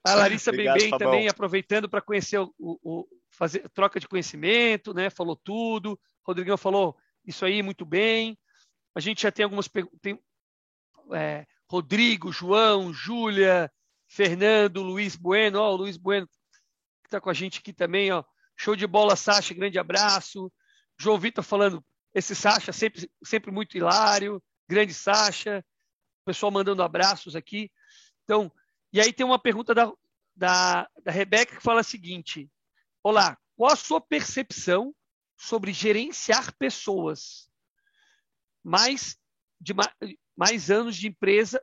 A Larissa obrigado, Bem também, aproveitando para conhecer o, o, fazer troca de conhecimento, né? Falou tudo. O Rodrigão falou isso aí muito bem. A gente já tem algumas tem, é, Rodrigo, João, Júlia, Fernando, Luiz Bueno, ó, o Luiz Bueno que está com a gente aqui também, ó. Show de bola, Sacha, grande abraço. João Vitor falando, esse Sacha sempre, sempre muito hilário, grande Sacha. O pessoal mandando abraços aqui. Então, e aí tem uma pergunta da, da, da Rebeca que fala o seguinte: Olá, qual a sua percepção sobre gerenciar pessoas? Mais de mais anos de empresa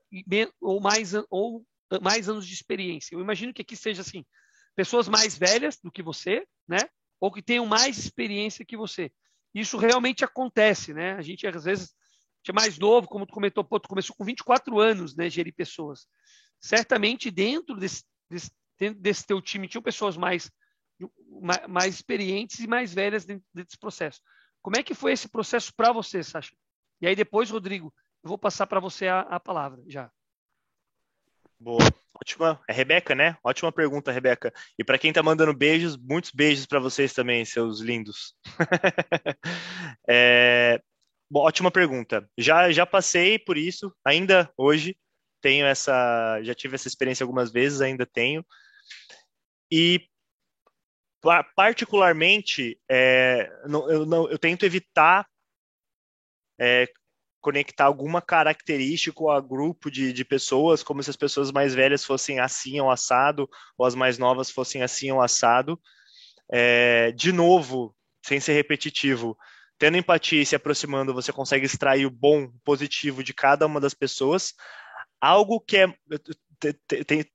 ou mais, ou mais anos de experiência. Eu imagino que aqui seja assim, pessoas mais velhas do que você, né? Ou que tenham mais experiência que você. Isso realmente acontece, né? A gente às vezes é mais novo, como tu comentou, pô, tu começou com 24 anos, né, gerir pessoas. Certamente dentro desse, desse, dentro desse teu time tinham pessoas mais mais experientes e mais velhas dentro desse processo. Como é que foi esse processo para você, Sasha? E aí depois, Rodrigo, vou passar para você a, a palavra já. Boa. Ótima. É Rebeca, né? Ótima pergunta, Rebeca. E para quem está mandando beijos, muitos beijos para vocês também, seus lindos. é... Bom, ótima pergunta. Já, já passei por isso, ainda hoje tenho essa, já tive essa experiência algumas vezes, ainda tenho. E particularmente, é, não, eu, não, eu tento evitar é, conectar alguma característica a grupo de, de pessoas, como se as pessoas mais velhas fossem assim ou assado, ou as mais novas fossem assim ou assado. É, de novo, sem ser repetitivo, tendo empatia e se aproximando, você consegue extrair o bom, o positivo de cada uma das pessoas. Algo que é.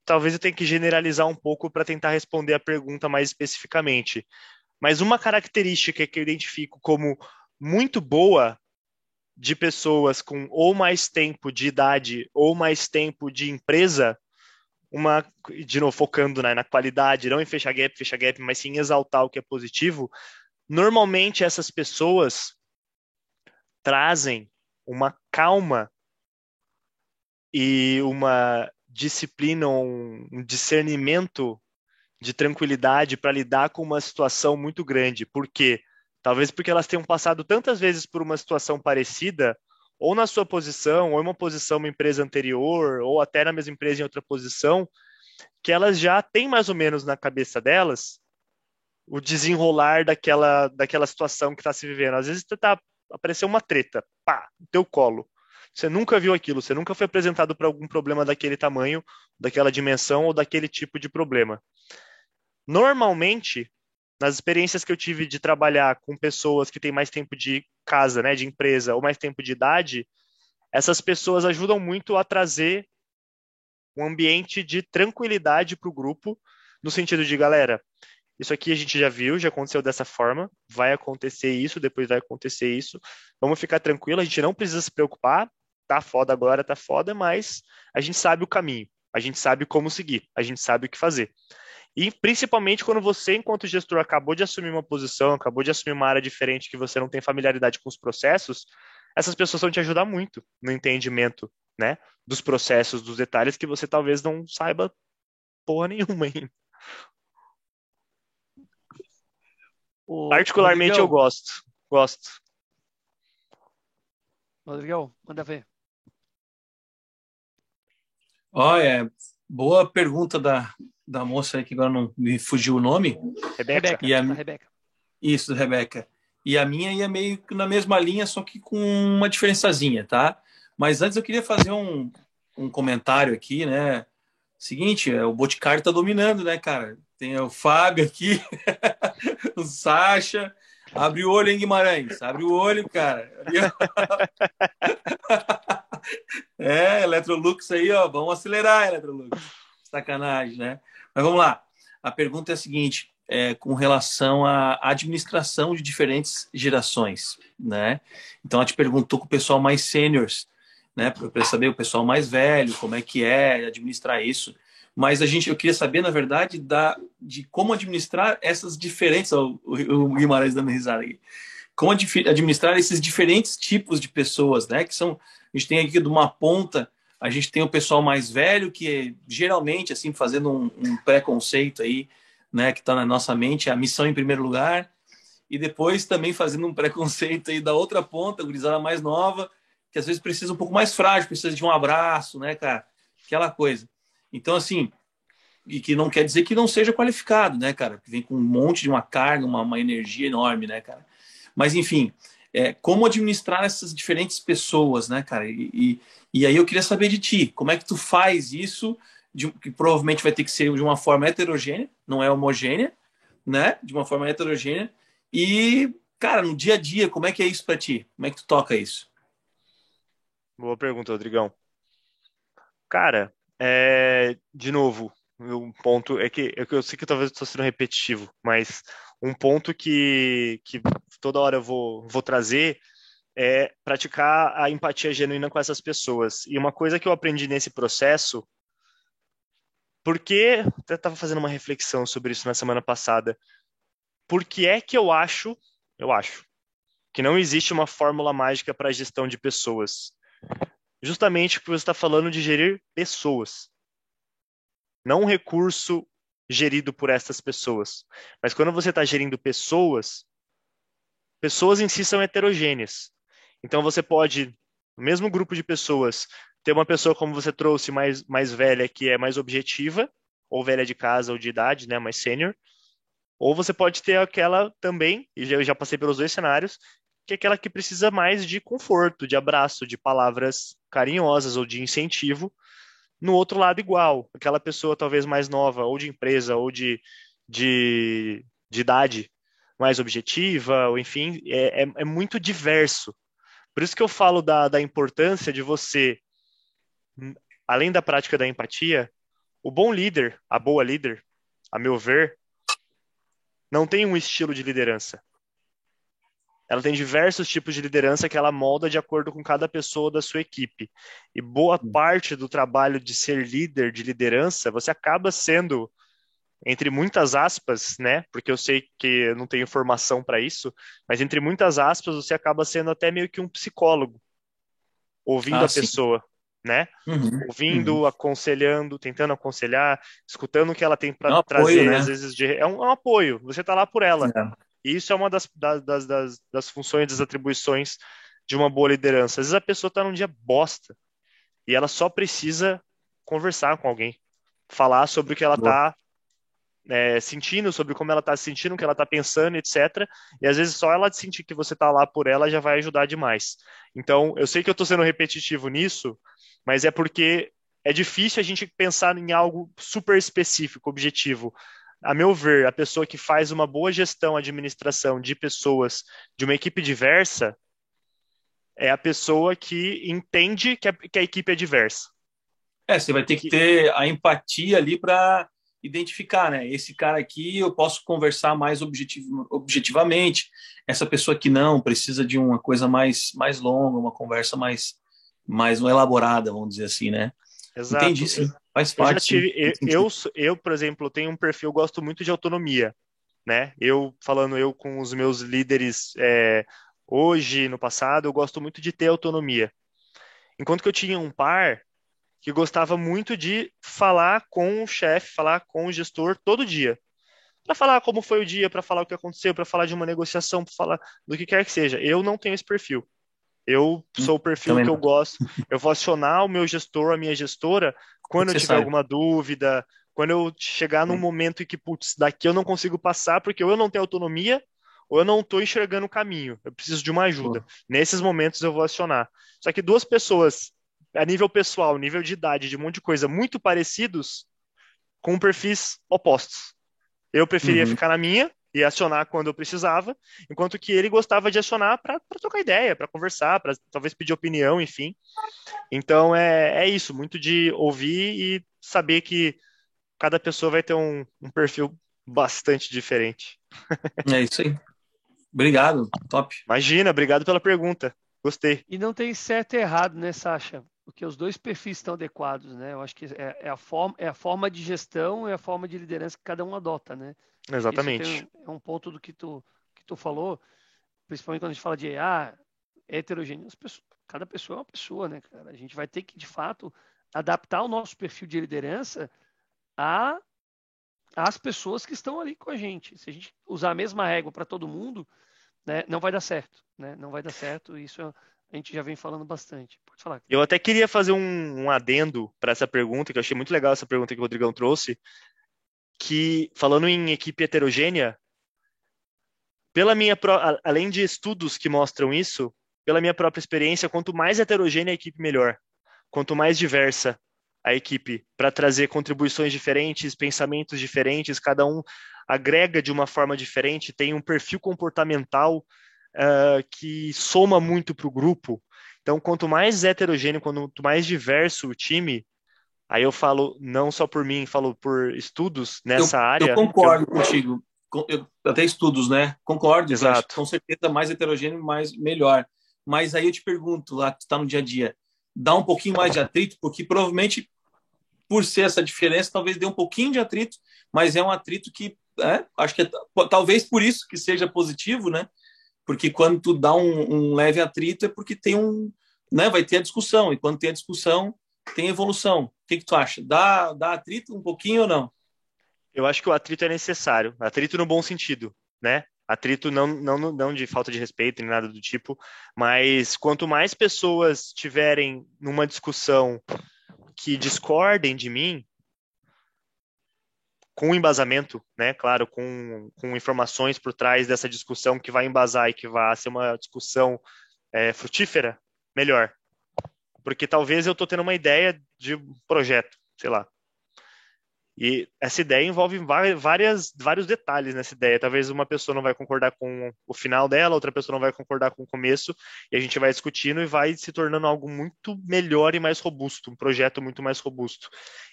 Talvez eu tenha que generalizar um pouco para tentar responder a pergunta mais especificamente. Mas uma característica que eu identifico como muito boa de pessoas com ou mais tempo de idade ou mais tempo de empresa, uma, de novo, focando né, na qualidade, não em fechar gap, fechar gap, mas sim exaltar o que é positivo, normalmente essas pessoas trazem uma calma e uma disciplina, um discernimento de tranquilidade para lidar com uma situação muito grande. Por quê? Talvez porque elas tenham passado tantas vezes por uma situação parecida, ou na sua posição, ou em uma posição uma empresa anterior, ou até na mesma empresa em outra posição, que elas já têm mais ou menos na cabeça delas o desenrolar daquela, daquela situação que está se vivendo. Às vezes tá, apareceu uma treta, pá, teu colo. Você nunca viu aquilo, você nunca foi apresentado para algum problema daquele tamanho, daquela dimensão ou daquele tipo de problema. Normalmente, nas experiências que eu tive de trabalhar com pessoas que têm mais tempo de casa, né, de empresa, ou mais tempo de idade, essas pessoas ajudam muito a trazer um ambiente de tranquilidade para o grupo, no sentido de, galera, isso aqui a gente já viu, já aconteceu dessa forma, vai acontecer isso, depois vai acontecer isso, vamos ficar tranquilo, a gente não precisa se preocupar, tá foda agora, tá foda, mas a gente sabe o caminho, a gente sabe como seguir, a gente sabe o que fazer. E principalmente quando você, enquanto gestor, acabou de assumir uma posição, acabou de assumir uma área diferente que você não tem familiaridade com os processos, essas pessoas vão te ajudar muito no entendimento, né, dos processos, dos detalhes que você talvez não saiba porra nenhuma ainda. Particularmente Rodrigão. eu gosto. Gosto. Rodrigão, manda ver. Olha, boa pergunta da, da moça aí que agora não me fugiu o nome. Rebeca. E a, Rebeca. Isso, Rebeca. E a minha ia meio que na mesma linha, só que com uma diferençazinha, tá? Mas antes eu queria fazer um, um comentário aqui, né? Seguinte, é, o Boticário tá dominando, né, cara? Tem o Fábio aqui, o Sacha. Abre o olho, hein, Guimarães? Abre o olho, cara. é, Electrolux aí, ó. Vamos acelerar, Electrolux. Sacanagem, né? Mas vamos lá. A pergunta é a seguinte: é, com relação à administração de diferentes gerações, né? Então, ela te perguntou com o pessoal mais sêniores. né? Para saber o pessoal mais velho, como é que é administrar isso. Mas a gente, eu queria saber, na verdade, da, de como administrar essas diferentes. o, o Guimarães dando risada aqui. Como administrar esses diferentes tipos de pessoas, né? Que são, a gente tem aqui de uma ponta, a gente tem o pessoal mais velho que geralmente, assim, fazendo um, um preconceito aí, né? Que está na nossa mente, a missão em primeiro lugar, e depois também fazendo um preconceito aí da outra ponta, a gurizada mais nova, que às vezes precisa um pouco mais frágil, precisa de um abraço, né, cara? Aquela coisa. Então, assim, e que não quer dizer que não seja qualificado, né, cara? Que vem com um monte de uma carga, uma, uma energia enorme, né, cara? Mas, enfim, é, como administrar essas diferentes pessoas, né, cara? E, e, e, aí eu queria saber de ti, como é que tu faz isso, de, que provavelmente vai ter que ser de uma forma heterogênea, não é homogênea, né? De uma forma heterogênea, e, cara, no dia a dia, como é que é isso para ti? Como é que tu toca isso? Boa pergunta, Rodrigão. Cara, é, de novo, um ponto é que, é eu sei que talvez estou sendo repetitivo, mas um ponto que, que toda hora eu vou, vou trazer é praticar a empatia genuína com essas pessoas. E uma coisa que eu aprendi nesse processo, porque eu estava fazendo uma reflexão sobre isso na semana passada, por que é que eu acho, eu acho, que não existe uma fórmula mágica para a gestão de pessoas? Justamente porque você está falando de gerir pessoas, não um recurso gerido por essas pessoas. Mas quando você está gerindo pessoas, pessoas em si são heterogêneas. Então você pode, no mesmo grupo de pessoas, ter uma pessoa como você trouxe mais, mais velha que é mais objetiva, ou velha de casa ou de idade, né, mais sênior, ou você pode ter aquela também, e eu já passei pelos dois cenários, que é aquela que precisa mais de conforto, de abraço, de palavras carinhosas ou de incentivo. No outro lado, igual, aquela pessoa talvez mais nova, ou de empresa, ou de, de, de idade mais objetiva, ou enfim, é, é, é, muito diverso. Por isso que eu falo da, da importância de você, além da prática da empatia, o bom líder, a boa líder, a meu ver, não tem um estilo de liderança. Ela tem diversos tipos de liderança que ela molda de acordo com cada pessoa da sua equipe. E boa parte do trabalho de ser líder, de liderança, você acaba sendo, entre muitas aspas, né? Porque eu sei que eu não tenho formação para isso, mas entre muitas aspas, você acaba sendo até meio que um psicólogo, ouvindo ah, a sim. pessoa né? Uhum, Ouvindo, uhum. aconselhando, tentando aconselhar, escutando o que ela tem para é um trazer, né? às vezes de... é, um, é um apoio. Você está lá por ela. É. E isso é uma das, das, das, das funções, das atribuições de uma boa liderança. Às vezes a pessoa está num dia bosta e ela só precisa conversar com alguém, falar sobre o que ela está é, sentindo, sobre como ela está se sentindo, o que ela está pensando, etc. E às vezes só ela sentir que você está lá por ela já vai ajudar demais. Então, eu sei que eu estou sendo repetitivo nisso, mas é porque é difícil a gente pensar em algo super específico, objetivo. A meu ver, a pessoa que faz uma boa gestão, administração de pessoas de uma equipe diversa é a pessoa que entende que a, que a equipe é diversa. É, você vai ter que ter a empatia ali para identificar, né? Esse cara aqui eu posso conversar mais objetivo, objetivamente. Essa pessoa que não precisa de uma coisa mais mais longa, uma conversa mais mais elaborada, vamos dizer assim, né? Exato. Entendi, sim. Faz parte. Eu, tive, eu, eu, eu, por exemplo, tenho um perfil, gosto muito de autonomia, né? Eu, falando eu com os meus líderes é, hoje, no passado, eu gosto muito de ter autonomia. Enquanto que eu tinha um par que gostava muito de falar com o chefe, falar com o gestor todo dia. Para falar como foi o dia, para falar o que aconteceu, para falar de uma negociação, para falar do que quer que seja. Eu não tenho esse perfil. Eu sou o perfil Também que eu gosto. Eu vou acionar o meu gestor, a minha gestora, quando eu tiver sabe. alguma dúvida, quando eu chegar num momento em que, putz, daqui eu não consigo passar porque ou eu não tenho autonomia ou eu não estou enxergando o caminho. Eu preciso de uma ajuda. Nesses momentos eu vou acionar. Só que duas pessoas, a nível pessoal, nível de idade, de um monte de coisa, muito parecidos, com perfis opostos. Eu preferia uhum. ficar na minha, e acionar quando eu precisava, enquanto que ele gostava de acionar para trocar ideia, para conversar, para talvez pedir opinião, enfim. Então é, é isso, muito de ouvir e saber que cada pessoa vai ter um, um perfil bastante diferente. É isso aí. Obrigado, top. Imagina, obrigado pela pergunta. Gostei. E não tem certo e errado, né, Sasha? Porque os dois perfis estão adequados, né? Eu acho que é, é a, forma, é a forma de gestão e a forma de liderança que cada um adota, né? Exatamente. é um ponto do que tu, que tu falou, principalmente quando a gente fala de ah, heterogêneo. Pessoas, cada pessoa é uma pessoa, né, cara? A gente vai ter que, de fato, adaptar o nosso perfil de liderança a as pessoas que estão ali com a gente. Se a gente usar a mesma régua para todo mundo, né, não vai dar certo, né? Não vai dar certo. Isso a gente já vem falando bastante. Pode falar. Eu até queria fazer um, um adendo para essa pergunta, que eu achei muito legal essa pergunta que o Rodrigão trouxe, que falando em equipe heterogênea, pela minha além de estudos que mostram isso, pela minha própria experiência, quanto mais heterogênea a equipe, melhor. Quanto mais diversa a equipe, para trazer contribuições diferentes, pensamentos diferentes, cada um agrega de uma forma diferente, tem um perfil comportamental uh, que soma muito para o grupo. Então, quanto mais heterogêneo, quanto mais diverso o time, aí eu falo não só por mim, falo por estudos nessa eu, área. Eu concordo eu... contigo. Eu, até estudos, né? Concordo, exato. Com certeza, mais heterogêneo, mais melhor. Mas aí eu te pergunto, lá que está no dia a dia, dá um pouquinho mais de atrito, porque provavelmente, por ser essa diferença, talvez dê um pouquinho de atrito, mas é um atrito que, é, acho que é, talvez por isso que seja positivo, né? Porque quando tu dá um, um leve atrito é porque tem um, né? Vai ter a discussão, e quando tem a discussão, tem evolução. O que, que tu acha? Dá, dá atrito um pouquinho ou não? Eu acho que o atrito é necessário. Atrito no bom sentido, né? Atrito não, não, não de falta de respeito nem nada do tipo, mas quanto mais pessoas tiverem numa discussão que discordem de mim, com embasamento, né? Claro, com, com informações por trás dessa discussão que vai embasar e que vai ser uma discussão é, frutífera, melhor. Porque talvez eu estou tendo uma ideia de projeto, sei lá. E essa ideia envolve várias, vários detalhes nessa ideia. Talvez uma pessoa não vai concordar com o final dela, outra pessoa não vai concordar com o começo, e a gente vai discutindo e vai se tornando algo muito melhor e mais robusto, um projeto muito mais robusto.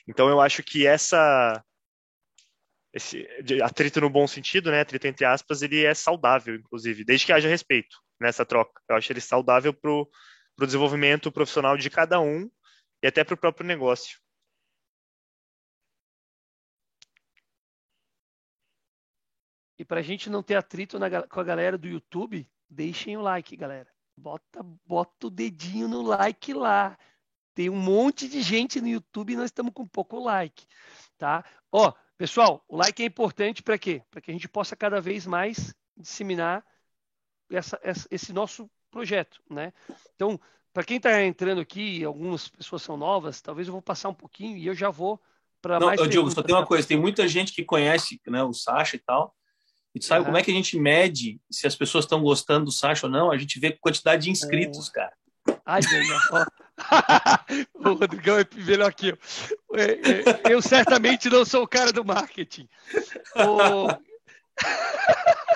Então eu acho que essa esse atrito no bom sentido, né, atrito entre aspas, ele é saudável, inclusive, desde que haja respeito nessa troca. Eu acho ele saudável para o desenvolvimento profissional de cada um e até para o próprio negócio. E para a gente não ter atrito na, com a galera do YouTube, deixem o like, galera. Bota, bota o dedinho no like lá. Tem um monte de gente no YouTube e nós estamos com pouco like, tá? Ó, pessoal, o like é importante para quê? Para que a gente possa cada vez mais disseminar essa, essa, esse nosso projeto, né? Então, para quem está entrando aqui, algumas pessoas são novas, talvez eu vou passar um pouquinho e eu já vou para mais. Não, Diogo, só tem uma coisa: tem muita gente que conhece né, o Sasha e tal, e tu sabe uhum. como é que a gente mede se as pessoas estão gostando do Sasha ou não? A gente vê quantidade de inscritos, uhum. cara. Ai, ó. o Rodrigão é melhor aqui. Eu, eu certamente não sou o cara do marketing. O...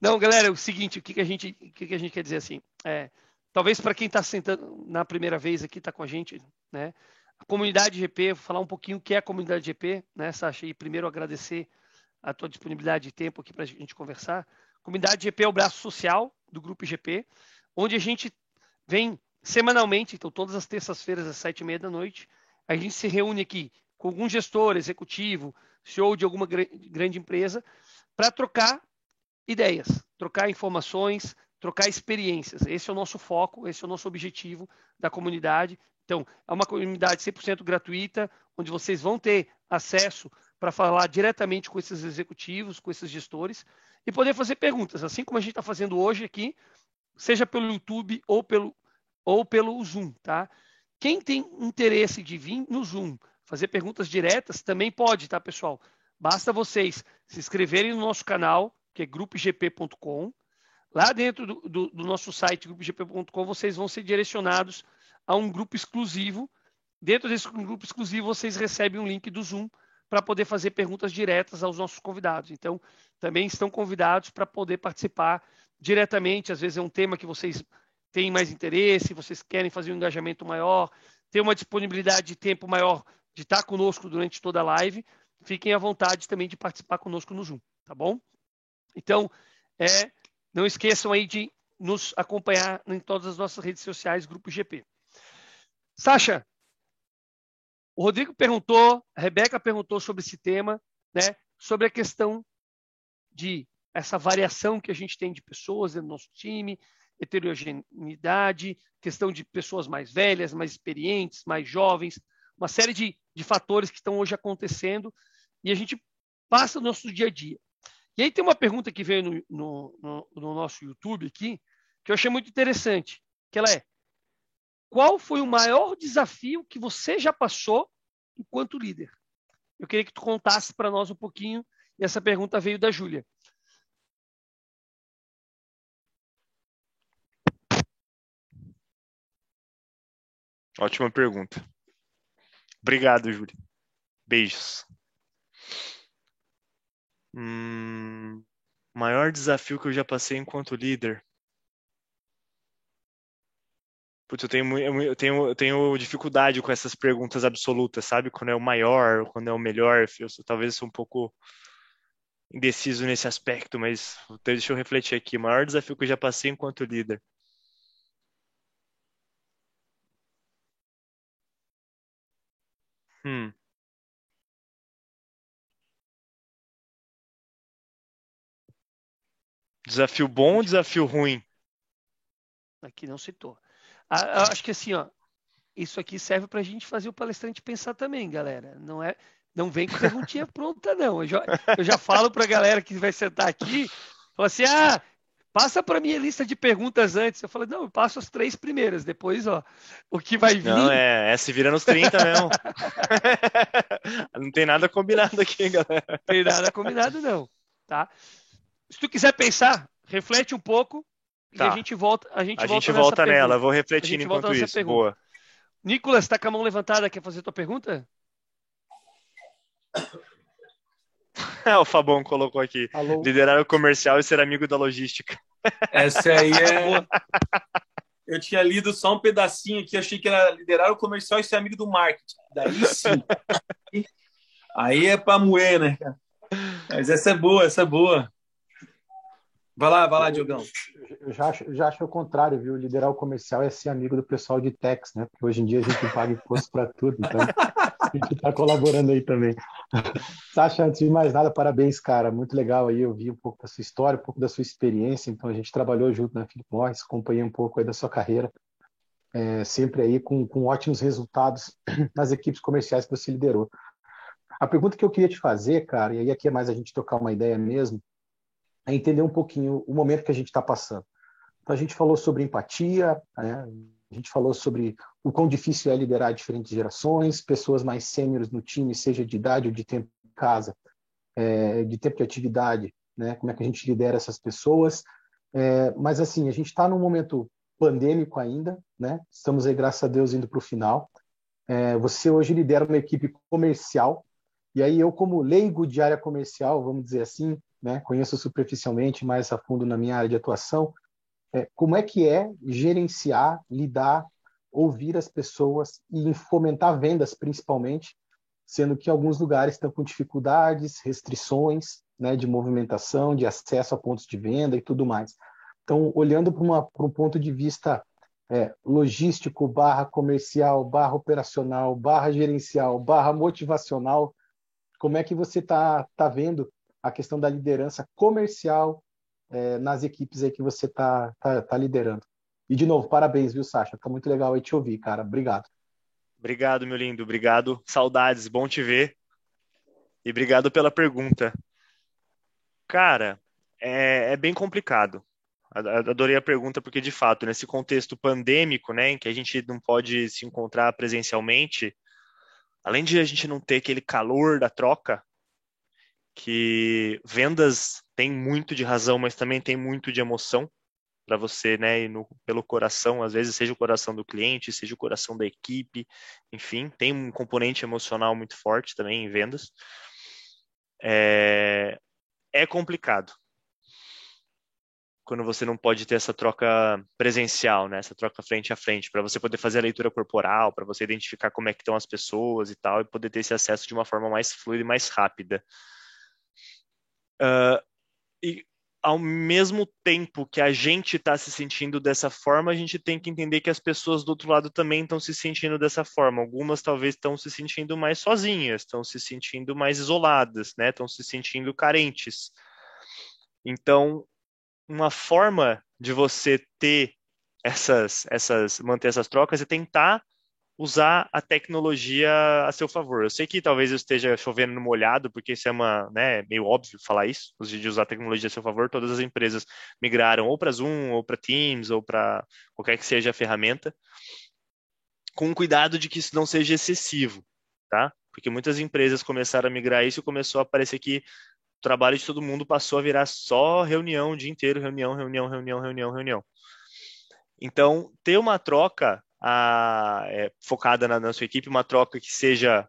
Não, galera, é o seguinte, o que, que, a, gente, o que, que a gente quer dizer assim? É, talvez para quem está sentando na primeira vez aqui, está com a gente, né? A comunidade GP, vou falar um pouquinho o que é a comunidade GP, né, Sasha? E primeiro agradecer a tua disponibilidade de tempo aqui para a gente conversar. Comunidade GP é o braço social do Grupo GP, onde a gente vem semanalmente, então todas as terças-feiras às sete e meia da noite, a gente se reúne aqui com algum gestor, executivo, CEO de alguma grande empresa, para trocar ideias, trocar informações, trocar experiências. Esse é o nosso foco, esse é o nosso objetivo da comunidade. Então, é uma comunidade 100% gratuita, onde vocês vão ter acesso para falar diretamente com esses executivos, com esses gestores e poder fazer perguntas, assim como a gente está fazendo hoje aqui, seja pelo YouTube ou pelo, ou pelo Zoom, tá? Quem tem interesse de vir no Zoom fazer perguntas diretas também pode, tá, pessoal? Basta vocês se inscreverem no nosso canal, que é grupogp.com. Lá dentro do, do, do nosso site, grupogp.com, vocês vão ser direcionados a um grupo exclusivo. Dentro desse grupo exclusivo, vocês recebem um link do Zoom para poder fazer perguntas diretas aos nossos convidados. Então, também estão convidados para poder participar diretamente. Às vezes é um tema que vocês têm mais interesse, vocês querem fazer um engajamento maior, ter uma disponibilidade de tempo maior de estar conosco durante toda a live. Fiquem à vontade também de participar conosco no Zoom, tá bom? Então, é, não esqueçam aí de nos acompanhar em todas as nossas redes sociais, Grupo GP. Sasha, o Rodrigo perguntou, a Rebeca perguntou sobre esse tema, né, sobre a questão de essa variação que a gente tem de pessoas no nosso time, heterogeneidade, questão de pessoas mais velhas, mais experientes, mais jovens, uma série de, de fatores que estão hoje acontecendo e a gente passa o nosso dia a dia. E aí tem uma pergunta que veio no, no, no, no nosso YouTube aqui, que eu achei muito interessante, que ela é, qual foi o maior desafio que você já passou enquanto líder? Eu queria que tu contasse para nós um pouquinho, e essa pergunta veio da Júlia. Ótima pergunta. Obrigado, Júlia. Beijos. Hum, maior desafio que eu já passei enquanto líder. Putz, eu tenho, eu, tenho, eu tenho dificuldade com essas perguntas absolutas, sabe? Quando é o maior, quando é o melhor. Eu, talvez eu sou um pouco indeciso nesse aspecto, mas deixa eu refletir aqui. O maior desafio que eu já passei enquanto líder. Hum. Desafio bom ou desafio ruim? Aqui não citou. Acho que assim, ó, isso aqui serve para a gente fazer o palestrante pensar também, galera. Não é, não vem com perguntinha pronta, não. Eu já, eu já falo para a galera que vai sentar aqui, fala assim, ah, passa para minha lista de perguntas antes. Eu falei, não, eu passo as três primeiras, depois, ó, o que vai vir. Não, é, é se vira nos 30 mesmo. não tem nada combinado aqui, galera. Não tem nada combinado, não, tá? Se tu quiser pensar, reflete um pouco tá. e a gente volta, a gente a volta, gente volta nela, vou refletindo enquanto isso. Pergunta. Boa. Nicolas, está com a mão levantada, quer fazer tua pergunta? o Fabão colocou aqui. Alô? Liderar o comercial e ser amigo da logística. Essa aí é. Eu tinha lido só um pedacinho aqui, achei que era liderar o comercial e ser amigo do marketing. Daí sim. aí é pra moer, né, Mas essa é boa, essa é boa. Vai lá, vai lá, Diogão. Eu já acho, já acho o contrário, viu? Liderar o comercial é ser amigo do pessoal de Tex, né? Porque hoje em dia a gente paga imposto para tudo, então gente está colaborando aí também. Sasha, antes de mais nada, parabéns, cara. Muito legal aí. Eu vi um pouco da sua história, um pouco da sua experiência. Então a gente trabalhou junto na Philip Morris, acompanhei um pouco aí da sua carreira. É, sempre aí com, com ótimos resultados nas equipes comerciais que você liderou. A pergunta que eu queria te fazer, cara, e aí aqui é mais a gente tocar uma ideia mesmo, é entender um pouquinho o momento que a gente está passando. Então, a gente falou sobre empatia, né? A gente falou sobre o quão difícil é liderar diferentes gerações, pessoas mais sêniores no time, seja de idade ou de tempo em casa, é, de tempo de atividade, né? como é que a gente lidera essas pessoas. É, mas, assim, a gente está num momento pandêmico ainda, né? estamos aí, graças a Deus, indo para o final. É, você hoje lidera uma equipe comercial, e aí eu, como leigo de área comercial, vamos dizer assim, né? conheço superficialmente, mais a fundo na minha área de atuação, é, como é que é gerenciar, lidar, ouvir as pessoas e fomentar vendas, principalmente, sendo que alguns lugares estão com dificuldades, restrições né, de movimentação, de acesso a pontos de venda e tudo mais. Então, olhando para um ponto de vista é, logístico, barra comercial, barra operacional, barra gerencial, barra motivacional, como é que você está tá vendo a questão da liderança comercial é, nas equipes aí que você está tá, tá liderando. E, de novo, parabéns, viu, Sasha? Tá muito legal aí te ouvir, cara. Obrigado. Obrigado, meu lindo. Obrigado. Saudades. Bom te ver. E obrigado pela pergunta. Cara, é, é bem complicado. Adorei a pergunta porque, de fato, nesse contexto pandêmico, né, em que a gente não pode se encontrar presencialmente, além de a gente não ter aquele calor da troca, que vendas tem muito de razão, mas também tem muito de emoção para você, né, e no, pelo coração, às vezes seja o coração do cliente, seja o coração da equipe, enfim, tem um componente emocional muito forte também em vendas. É, é complicado quando você não pode ter essa troca presencial, né, essa troca frente a frente, para você poder fazer a leitura corporal, para você identificar como é que estão as pessoas e tal, e poder ter esse acesso de uma forma mais fluida e mais rápida. Uh, e ao mesmo tempo que a gente está se sentindo dessa forma, a gente tem que entender que as pessoas do outro lado também estão se sentindo dessa forma. Algumas talvez estão se sentindo mais sozinhas, estão se sentindo mais isoladas, né? Estão se sentindo carentes. Então, uma forma de você ter essas, essas, manter essas trocas é tentar usar a tecnologia a seu favor. Eu sei que talvez eu esteja chovendo no molhado, porque isso é uma, né, meio óbvio falar isso, de usar a tecnologia a seu favor. Todas as empresas migraram ou para Zoom, ou para Teams, ou para qualquer que seja a ferramenta, com cuidado de que isso não seja excessivo, tá? Porque muitas empresas começaram a migrar isso e começou a parecer que o trabalho de todo mundo passou a virar só reunião o dia inteiro, reunião, reunião, reunião, reunião, reunião. Então, ter uma troca a, é, focada na, na sua equipe, uma troca que seja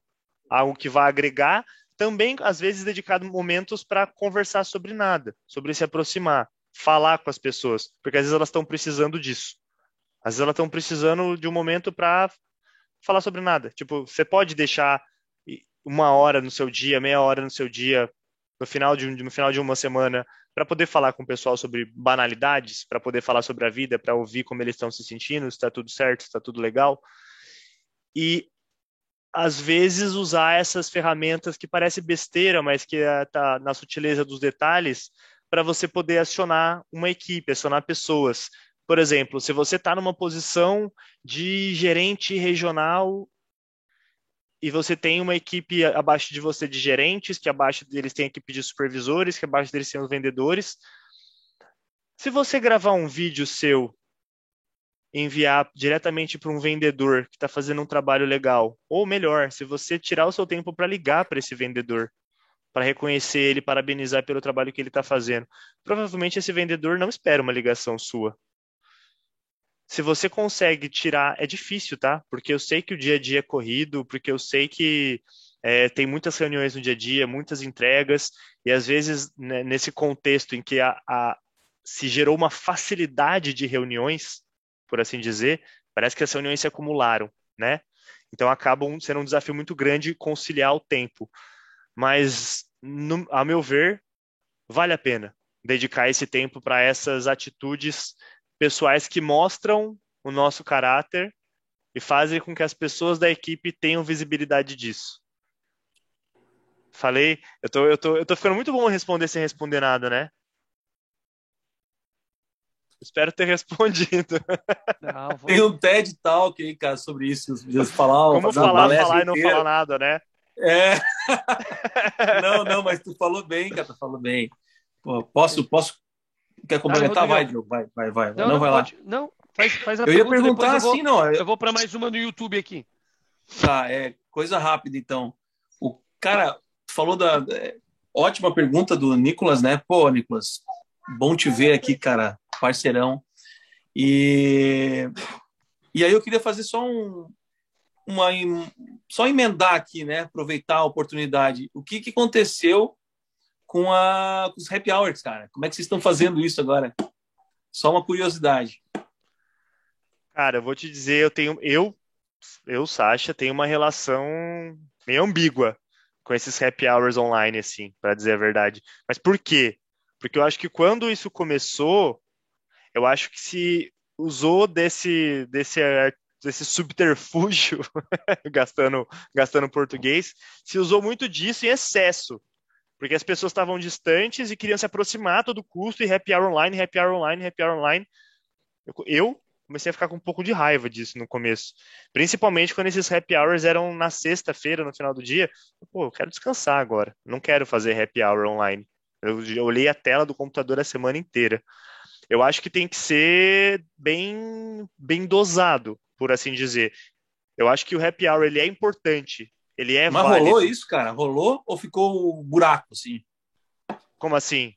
algo que vá agregar, também às vezes dedicado momentos para conversar sobre nada, sobre se aproximar, falar com as pessoas, porque às vezes elas estão precisando disso. Às vezes elas estão precisando de um momento para falar sobre nada. Tipo, você pode deixar uma hora no seu dia, meia hora no seu dia, no final de, no final de uma semana, para poder falar com o pessoal sobre banalidades, para poder falar sobre a vida, para ouvir como eles estão se sentindo, se está tudo certo, se está tudo legal. E às vezes usar essas ferramentas que parece besteira, mas que está na sutileza dos detalhes, para você poder acionar uma equipe, acionar pessoas. Por exemplo, se você está numa posição de gerente regional e você tem uma equipe abaixo de você de gerentes, que abaixo deles tem equipe de supervisores, que abaixo deles tem os vendedores. Se você gravar um vídeo seu enviar diretamente para um vendedor que está fazendo um trabalho legal, ou melhor, se você tirar o seu tempo para ligar para esse vendedor, para reconhecer ele, parabenizar pelo trabalho que ele está fazendo, provavelmente esse vendedor não espera uma ligação sua se você consegue tirar, é difícil, tá? Porque eu sei que o dia a dia é corrido, porque eu sei que é, tem muitas reuniões no dia a dia, muitas entregas, e às vezes né, nesse contexto em que a, a, se gerou uma facilidade de reuniões, por assim dizer, parece que as reuniões se acumularam, né? Então acabam sendo um desafio muito grande conciliar o tempo. Mas, no, a meu ver, vale a pena dedicar esse tempo para essas atitudes pessoais que mostram o nosso caráter e fazem com que as pessoas da equipe tenham visibilidade disso. Falei, eu tô, eu tô, eu tô ficando muito bom responder sem responder nada, né? Espero ter respondido. Não, vou... Tem um TED Talk aí, cara, sobre isso. Falar, Como falar, falar e não falar nada, né? É. não, não, mas tu falou bem, cara, tu falou bem. Pô, posso, posso Quer complementar? vai, Diogo, vai, vai, vai. Não, não, vai pode, lá. Não, faz, faz a eu pergunta. Eu ia perguntar eu vou, assim, não. Eu, eu vou para mais uma no YouTube aqui. Tá, é coisa rápida, então. O cara falou da. É, ótima pergunta do Nicolas, né? Pô, Nicolas, bom te ver aqui, cara, parceirão. E, e aí eu queria fazer só um, uma, só emendar aqui, né? Aproveitar a oportunidade. O que, que aconteceu com, a, com os happy hours, cara. Como é que vocês estão fazendo isso agora? Só uma curiosidade. Cara, eu vou te dizer, eu tenho, eu, eu, Sasha, tenho uma relação meio ambígua com esses happy hours online, assim, para dizer a verdade. Mas por quê? Porque eu acho que quando isso começou, eu acho que se usou desse, desse, desse subterfúgio, gastando, gastando português, se usou muito disso em excesso porque as pessoas estavam distantes e queriam se aproximar a todo custo e happy hour online, happy hour online, happy hour online. Eu comecei a ficar com um pouco de raiva disso no começo, principalmente quando esses happy hours eram na sexta-feira, no final do dia. Pô, eu quero descansar agora, não quero fazer happy hour online. Eu olhei a tela do computador a semana inteira. Eu acho que tem que ser bem, bem dosado, por assim dizer. Eu acho que o happy hour ele é importante, ele é Mas válido. rolou isso, cara? Rolou ou ficou buraco, assim? Como assim?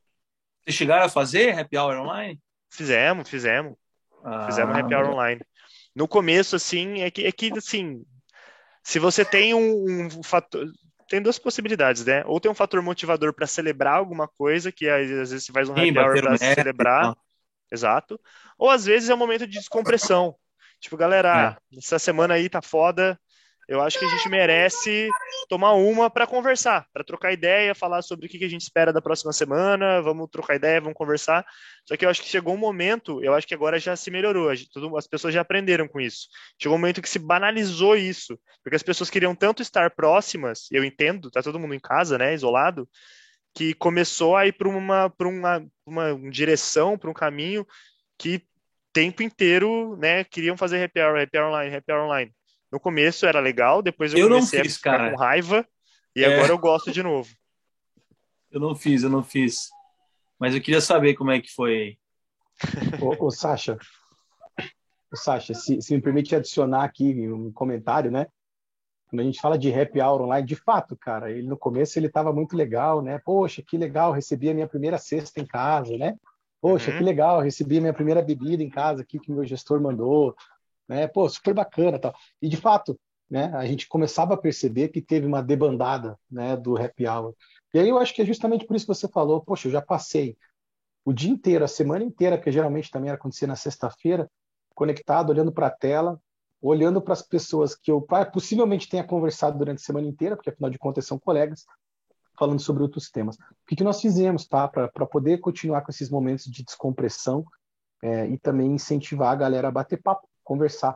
Vocês chegaram a fazer happy hour online? Fizemos, fizemos. Ah, fizemos happy hour online. No começo, assim, é que, é que assim, se você tem um, um fator. Tem duas possibilidades, né? Ou tem um fator motivador para celebrar alguma coisa, que às vezes você faz um happy hour para celebrar. Exato. Ou às vezes é um momento de descompressão. Tipo, galera, é. essa semana aí tá foda, eu acho que a gente merece tomar uma para conversar, para trocar ideia, falar sobre o que a gente espera da próxima semana, vamos trocar ideia, vamos conversar. Só que eu acho que chegou um momento, eu acho que agora já se melhorou, as pessoas já aprenderam com isso. Chegou um momento que se banalizou isso, porque as pessoas queriam tanto estar próximas, eu entendo, tá todo mundo em casa, né, isolado, que começou a ir para uma, uma, uma direção, para um caminho que tempo inteiro, né, queriam fazer happy hour, happy hour online, happy hour online. No começo era legal, depois eu, eu comecei fiz, a ficar cara. com raiva e é. agora eu gosto de novo. Eu não fiz, eu não fiz. Mas eu queria saber como é que foi. ô, ô Sasha, ô, Sasha, se, se me permite adicionar aqui um comentário, né? Quando a gente fala de happy hour online, de fato, cara, ele no começo ele estava muito legal, né? Poxa, que legal, recebi a minha primeira cesta em casa, né? Poxa, uhum. que legal, recebi a minha primeira bebida em casa aqui que meu gestor mandou, né? Pô, super bacana, tal. E de fato, né, a gente começava a perceber que teve uma debandada, né, do happy hour. E aí eu acho que é justamente por isso que você falou, poxa, eu já passei o dia inteiro, a semana inteira, que geralmente também acontecia na sexta-feira, conectado, olhando para a tela, olhando para as pessoas que eu possivelmente tenha conversado durante a semana inteira, porque afinal de contas são colegas, falando sobre outros temas. O que, que nós fizemos, tá, para poder continuar com esses momentos de descompressão é, e também incentivar a galera a bater papo, conversar.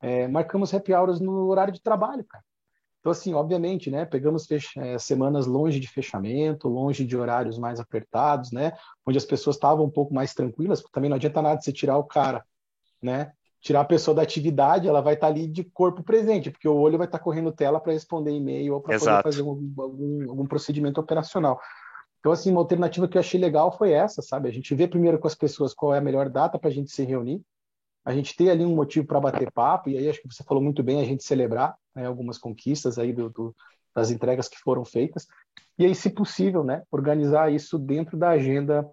É, marcamos happy hours no horário de trabalho, cara. Então, assim, obviamente, né, pegamos é, semanas longe de fechamento, longe de horários mais apertados, né, onde as pessoas estavam um pouco mais tranquilas, porque também não adianta nada você tirar o cara, né, tirar a pessoa da atividade, ela vai estar ali de corpo presente, porque o olho vai estar correndo tela para responder e-mail ou para poder fazer algum, algum, algum procedimento operacional. Então, assim, uma alternativa que eu achei legal foi essa, sabe? A gente vê primeiro com as pessoas qual é a melhor data para a gente se reunir, a gente ter ali um motivo para bater papo, e aí acho que você falou muito bem, a gente celebrar né, algumas conquistas aí do, do, das entregas que foram feitas, e aí, se possível, né, organizar isso dentro da agenda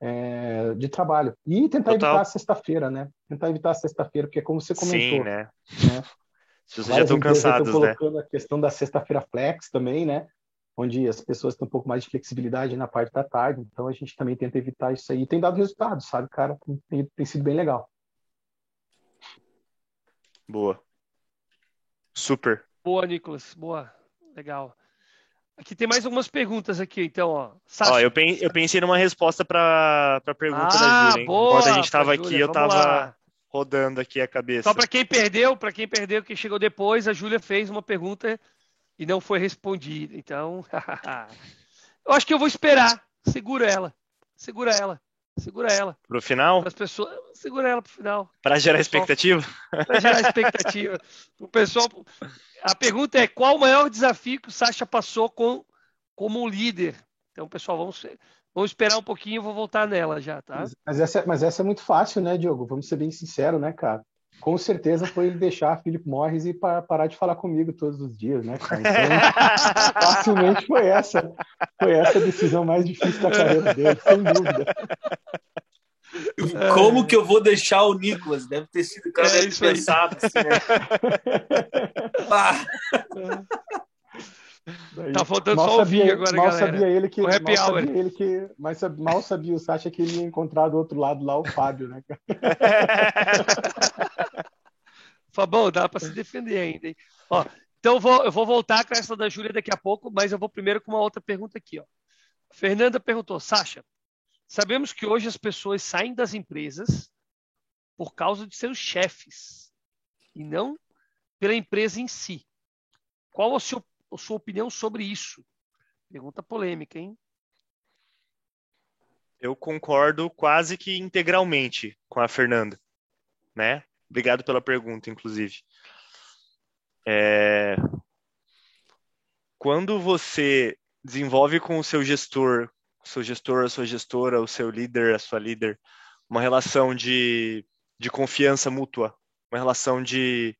é, de trabalho. E tentar Total. evitar a sexta-feira, né? Tentar evitar a sexta-feira, porque como você comentou, Sim, né? né? Se vocês já estão cansados, já né? colocando a questão da sexta-feira flex também, né? Onde as pessoas têm um pouco mais de flexibilidade na parte da tarde, então a gente também tenta evitar isso aí. E tem dado resultados, sabe, cara? Tem, tem sido bem legal. Boa. Super. Boa, Nicolas. Boa. Legal. Aqui tem mais algumas perguntas aqui, então, ó. Sasha. ó eu, eu pensei numa resposta para a pergunta ah, da Júlia. Enquanto a gente estava aqui, eu estava rodando aqui a cabeça. Só para quem perdeu, para quem perdeu, que chegou depois, a Júlia fez uma pergunta e não foi respondida. Então, eu acho que eu vou esperar. Segura ela. Segura ela. Segura ela. Pro final? As pessoas, segura ela pro final. Para gerar expectativa? Para gerar expectativa. o pessoal. A pergunta é: qual o maior desafio que o Sacha passou com, como líder? Então, pessoal, vamos, vamos esperar um pouquinho, eu vou voltar nela já, tá? Mas, mas, essa, mas essa é muito fácil, né, Diogo? Vamos ser bem sinceros, né, cara? Com certeza foi ele deixar Philip Morris e parar de falar comigo todos os dias, né, cara? Então, facilmente foi essa, foi essa a decisão mais difícil da carreira dele, sem dúvida. Como que eu vou deixar o Nicolas? Deve ter sido o cara é pensado assim, né? Tá faltando mal só o vinho agora, mal galera. Sabia ele que, o happy mal hour. Sabia ele que, mas mal sabia o Sacha que ele ia encontrar do outro lado lá o Fábio, né? Fabão, dá para se defender ainda, hein? Ó, então vou, eu vou voltar com essa da Júlia daqui a pouco, mas eu vou primeiro com uma outra pergunta aqui, ó. Fernanda perguntou, Sacha, sabemos que hoje as pessoas saem das empresas por causa de seus chefes e não pela empresa em si. Qual a a sua opinião sobre isso? Pergunta polêmica, hein? Eu concordo quase que integralmente com a Fernanda, né? Obrigado pela pergunta, inclusive. É... Quando você desenvolve com o seu gestor, seu gestor, a sua gestora, o seu líder, a sua líder, uma relação de, de confiança mútua, uma relação de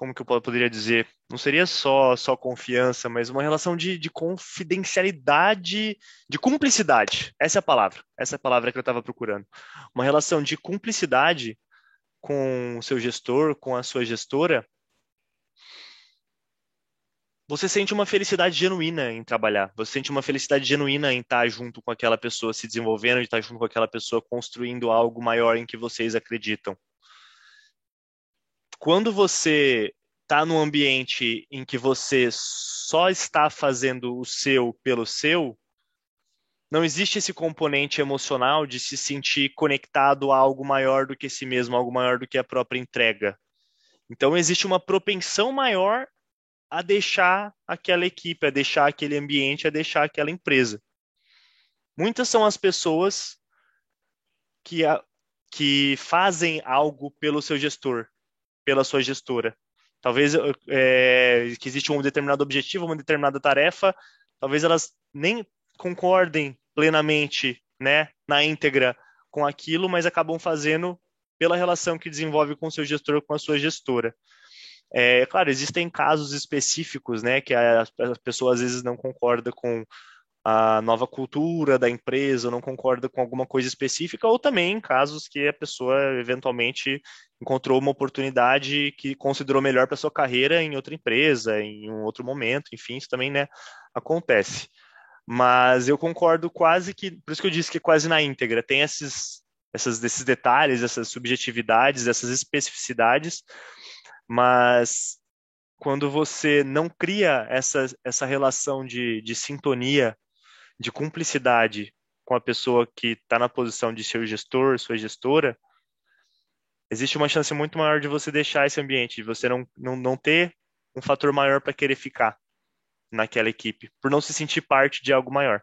como que eu poderia dizer? Não seria só só confiança, mas uma relação de, de confidencialidade, de cumplicidade. Essa é a palavra. Essa é a palavra que eu estava procurando. Uma relação de cumplicidade com o seu gestor, com a sua gestora. Você sente uma felicidade genuína em trabalhar. Você sente uma felicidade genuína em estar junto com aquela pessoa, se desenvolvendo, de estar junto com aquela pessoa, construindo algo maior em que vocês acreditam quando você está num ambiente em que você só está fazendo o seu pelo seu, não existe esse componente emocional de se sentir conectado a algo maior do que si mesmo, algo maior do que a própria entrega. Então existe uma propensão maior a deixar aquela equipe, a deixar aquele ambiente, a deixar aquela empresa. Muitas são as pessoas que, a, que fazem algo pelo seu gestor, pela sua gestora. Talvez é, que existe um determinado objetivo, uma determinada tarefa, talvez elas nem concordem plenamente, né, na íntegra com aquilo, mas acabam fazendo pela relação que desenvolve com o seu gestor, com a sua gestora. É claro, existem casos específicos, né, que a, a pessoa às vezes não concorda com a nova cultura da empresa, não concorda com alguma coisa específica, ou também casos que a pessoa eventualmente encontrou uma oportunidade que considerou melhor para sua carreira em outra empresa, em um outro momento, enfim, isso também, né, acontece. Mas eu concordo quase que, por isso que eu disse que é quase na íntegra, tem esses, essas, esses detalhes, essas subjetividades, essas especificidades, mas quando você não cria essa, essa relação de, de sintonia, de cumplicidade com a pessoa que está na posição de seu gestor, sua gestora, existe uma chance muito maior de você deixar esse ambiente, de você não, não, não ter um fator maior para querer ficar naquela equipe, por não se sentir parte de algo maior.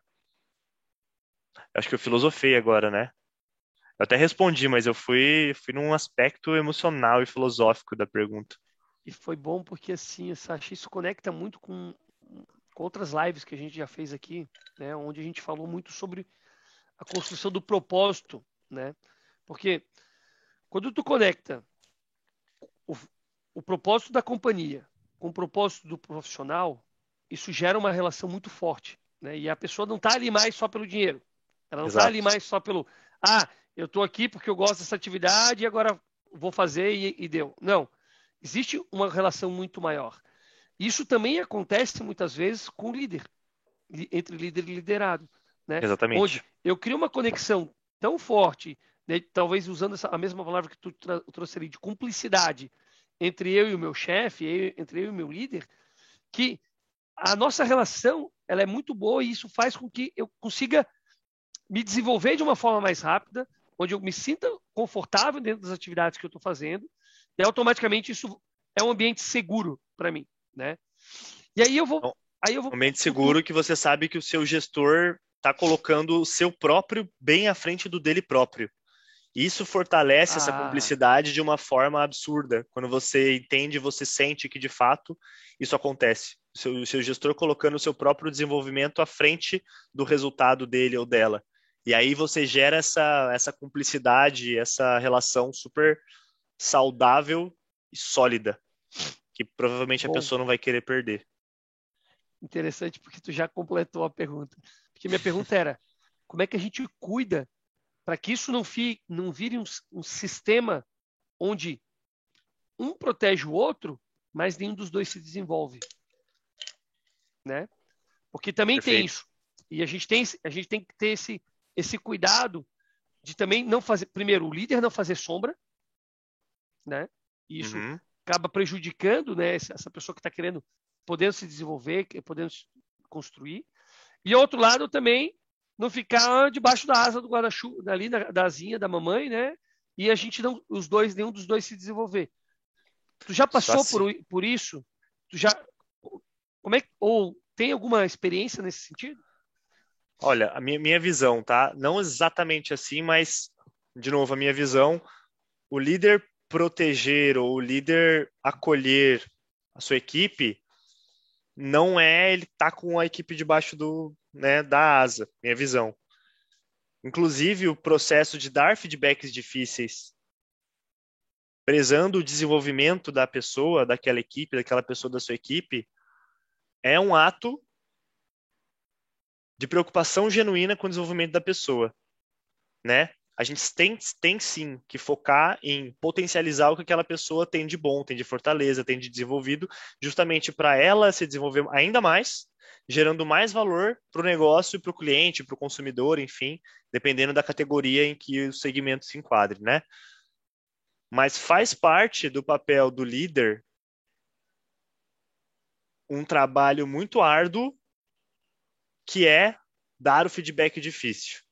Acho que eu filosofei agora, né? Eu até respondi, mas eu fui, fui num aspecto emocional e filosófico da pergunta. E foi bom porque, assim, Sacha, isso conecta muito com, com outras lives que a gente já fez aqui, né? Onde a gente falou muito sobre a construção do propósito, né? Porque quando tu conecta o, o propósito da companhia com o propósito do profissional, isso gera uma relação muito forte. Né? E a pessoa não está ali mais só pelo dinheiro. Ela não está ali mais só pelo. Ah, eu estou aqui porque eu gosto dessa atividade e agora vou fazer e, e deu. Não. Existe uma relação muito maior. Isso também acontece muitas vezes com o líder, entre líder e liderado. Né? Exatamente. Onde eu crio uma conexão tão forte, né? talvez usando essa, a mesma palavra que tu trouxe ali, de cumplicidade entre eu e o meu chefe, entre eu e o meu líder, que a nossa relação ela é muito boa e isso faz com que eu consiga me desenvolver de uma forma mais rápida, onde eu me sinta confortável dentro das atividades que eu estou fazendo, e automaticamente isso é um ambiente seguro para mim, né? E aí eu vou, aí eu vou ambiente seguro que você sabe que o seu gestor está colocando o seu próprio bem à frente do dele próprio. Isso fortalece ah. essa cumplicidade de uma forma absurda. Quando você entende, você sente que de fato isso acontece seu, o seu gestor colocando o seu próprio desenvolvimento à frente do resultado dele ou dela. E aí você gera essa, essa cumplicidade, essa relação super saudável e sólida, que provavelmente Bom, a pessoa não vai querer perder. Interessante, porque tu já completou a pergunta. Porque minha pergunta era, como é que a gente cuida para que isso não, fi, não vire um, um sistema onde um protege o outro, mas nenhum dos dois se desenvolve? né? Porque também Perfeito. tem isso. E a gente tem, a gente tem que ter esse, esse cuidado de também não fazer, primeiro, o líder não fazer sombra, né? Isso uhum. Acaba prejudicando, né, essa pessoa que está querendo, podendo se desenvolver, podendo construir. E outro lado também, não ficar debaixo da asa do guarda-chuva, ali da, da asinha da mamãe, né? E a gente não, os dois, nenhum dos dois se desenvolver. Tu já passou assim. por, por isso? Tu já, como é ou tem alguma experiência nesse sentido? Olha, a minha, minha visão, tá? Não exatamente assim, mas de novo a minha visão, o líder proteger ou o líder acolher a sua equipe não é ele tá com a equipe debaixo do, né, da asa, minha visão. Inclusive o processo de dar feedbacks difíceis, prezando o desenvolvimento da pessoa, daquela equipe, daquela pessoa da sua equipe, é um ato de preocupação genuína com o desenvolvimento da pessoa, né? A gente tem, tem sim que focar em potencializar o que aquela pessoa tem de bom, tem de fortaleza, tem de desenvolvido, justamente para ela se desenvolver ainda mais, gerando mais valor para o negócio, para o cliente, para o consumidor, enfim, dependendo da categoria em que o segmento se enquadre, né? Mas faz parte do papel do líder um trabalho muito árduo que é dar o feedback difícil.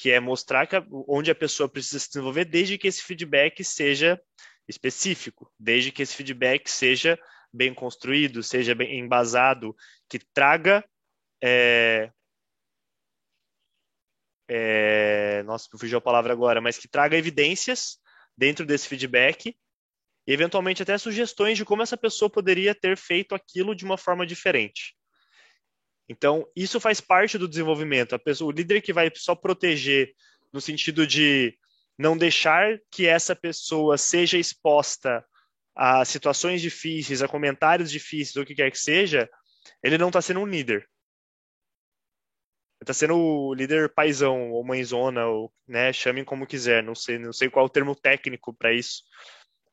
Que é mostrar que a, onde a pessoa precisa se desenvolver, desde que esse feedback seja específico, desde que esse feedback seja bem construído, seja bem embasado, que traga. É, é, nossa, fugiu a palavra agora, mas que traga evidências dentro desse feedback e eventualmente até sugestões de como essa pessoa poderia ter feito aquilo de uma forma diferente. Então, isso faz parte do desenvolvimento. A pessoa, o líder que vai só proteger no sentido de não deixar que essa pessoa seja exposta a situações difíceis, a comentários difíceis, o que quer que seja, ele não está sendo um líder. Está sendo o líder paisão ou mãezona, ou, né, chamem como quiser, não sei, não sei qual o termo técnico para isso,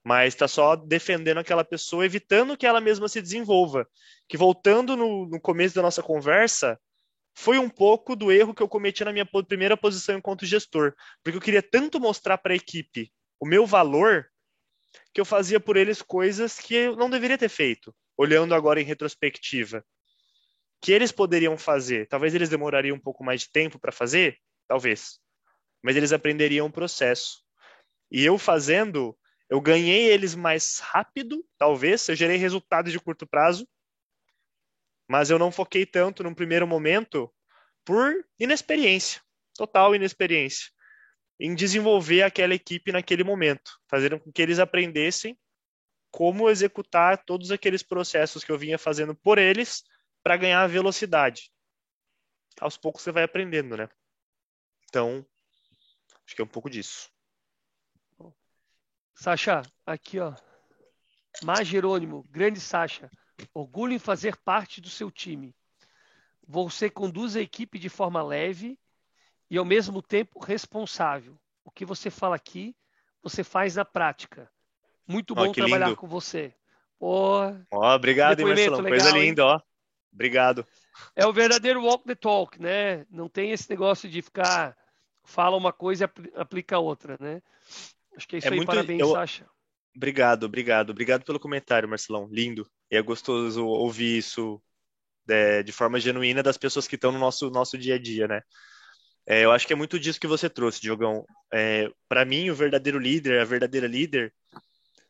mas está só defendendo aquela pessoa, evitando que ela mesma se desenvolva. Que voltando no, no começo da nossa conversa, foi um pouco do erro que eu cometi na minha primeira posição enquanto gestor, porque eu queria tanto mostrar para a equipe o meu valor que eu fazia por eles coisas que eu não deveria ter feito, olhando agora em retrospectiva. Que eles poderiam fazer, talvez eles demorariam um pouco mais de tempo para fazer, talvez, mas eles aprenderiam o processo. E eu fazendo, eu ganhei eles mais rápido, talvez, eu gerei resultados de curto prazo, mas eu não foquei tanto num primeiro momento por inexperiência, total inexperiência, em desenvolver aquela equipe naquele momento, fazendo com que eles aprendessem como executar todos aqueles processos que eu vinha fazendo por eles para ganhar velocidade. Aos poucos você vai aprendendo, né? Então, acho que é um pouco disso. Sasha, aqui ó. Mar Jerônimo, grande Sasha. Orgulho em fazer parte do seu time. Você conduz a equipe de forma leve e, ao mesmo tempo, responsável. O que você fala aqui, você faz na prática. Muito bom oh, trabalhar lindo. com você. Oh, oh, obrigado, Marcelão. Coisa linda, ó. Obrigado. É o verdadeiro walk the talk, né? Não tem esse negócio de ficar fala uma coisa e aplica outra, né? Acho que é isso é aí. Muito... Parabéns, eu... Sasha. Obrigado, obrigado. Obrigado pelo comentário, Marcelão. Lindo. E é gostoso ouvir isso de, é, de forma genuína das pessoas que estão no nosso, nosso dia a dia, né? É, eu acho que é muito disso que você trouxe, Diogão. É, Para mim, o verdadeiro líder, a verdadeira líder,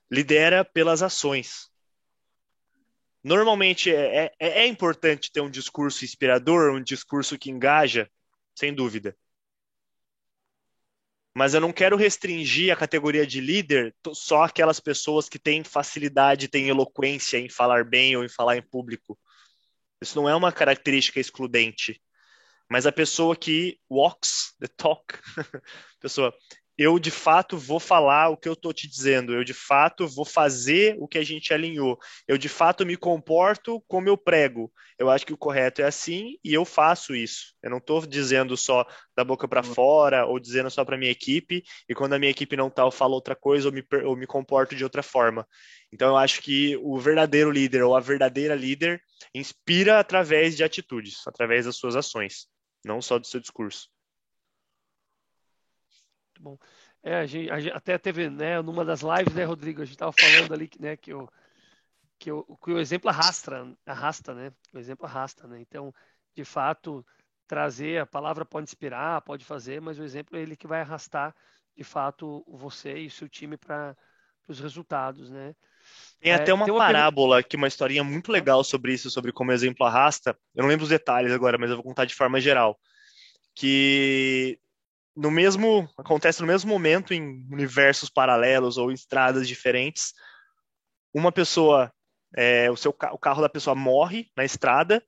lidera pelas ações. Normalmente é, é, é importante ter um discurso inspirador, um discurso que engaja, sem dúvida mas eu não quero restringir a categoria de líder só aquelas pessoas que têm facilidade, têm eloquência em falar bem ou em falar em público. Isso não é uma característica excludente. Mas a pessoa que walks the talk, pessoa, eu de fato vou falar o que eu estou te dizendo, eu de fato vou fazer o que a gente alinhou, eu de fato me comporto como eu prego. Eu acho que o correto é assim e eu faço isso. Eu não estou dizendo só da boca para fora ou dizendo só para minha equipe e quando a minha equipe não está, eu falo outra coisa ou me, ou me comporto de outra forma. Então eu acho que o verdadeiro líder ou a verdadeira líder inspira através de atitudes, através das suas ações, não só do seu discurso. Bom. É, a gente, a gente, até teve, né, numa das lives, né, Rodrigo, a gente estava falando ali que, né, que, o, que, o, que o exemplo arrasta, arrasta, né? O exemplo arrasta, né? Então, de fato, trazer a palavra pode inspirar, pode fazer, mas o exemplo é ele que vai arrastar, de fato, você e o seu time para os resultados, né? Tem é, até uma, uma parábola, que uma historinha muito legal sobre isso, sobre como o exemplo arrasta. Eu não lembro os detalhes agora, mas eu vou contar de forma geral. Que no mesmo acontece no mesmo momento em universos paralelos ou estradas diferentes. Uma pessoa, é, o seu o carro da pessoa morre na estrada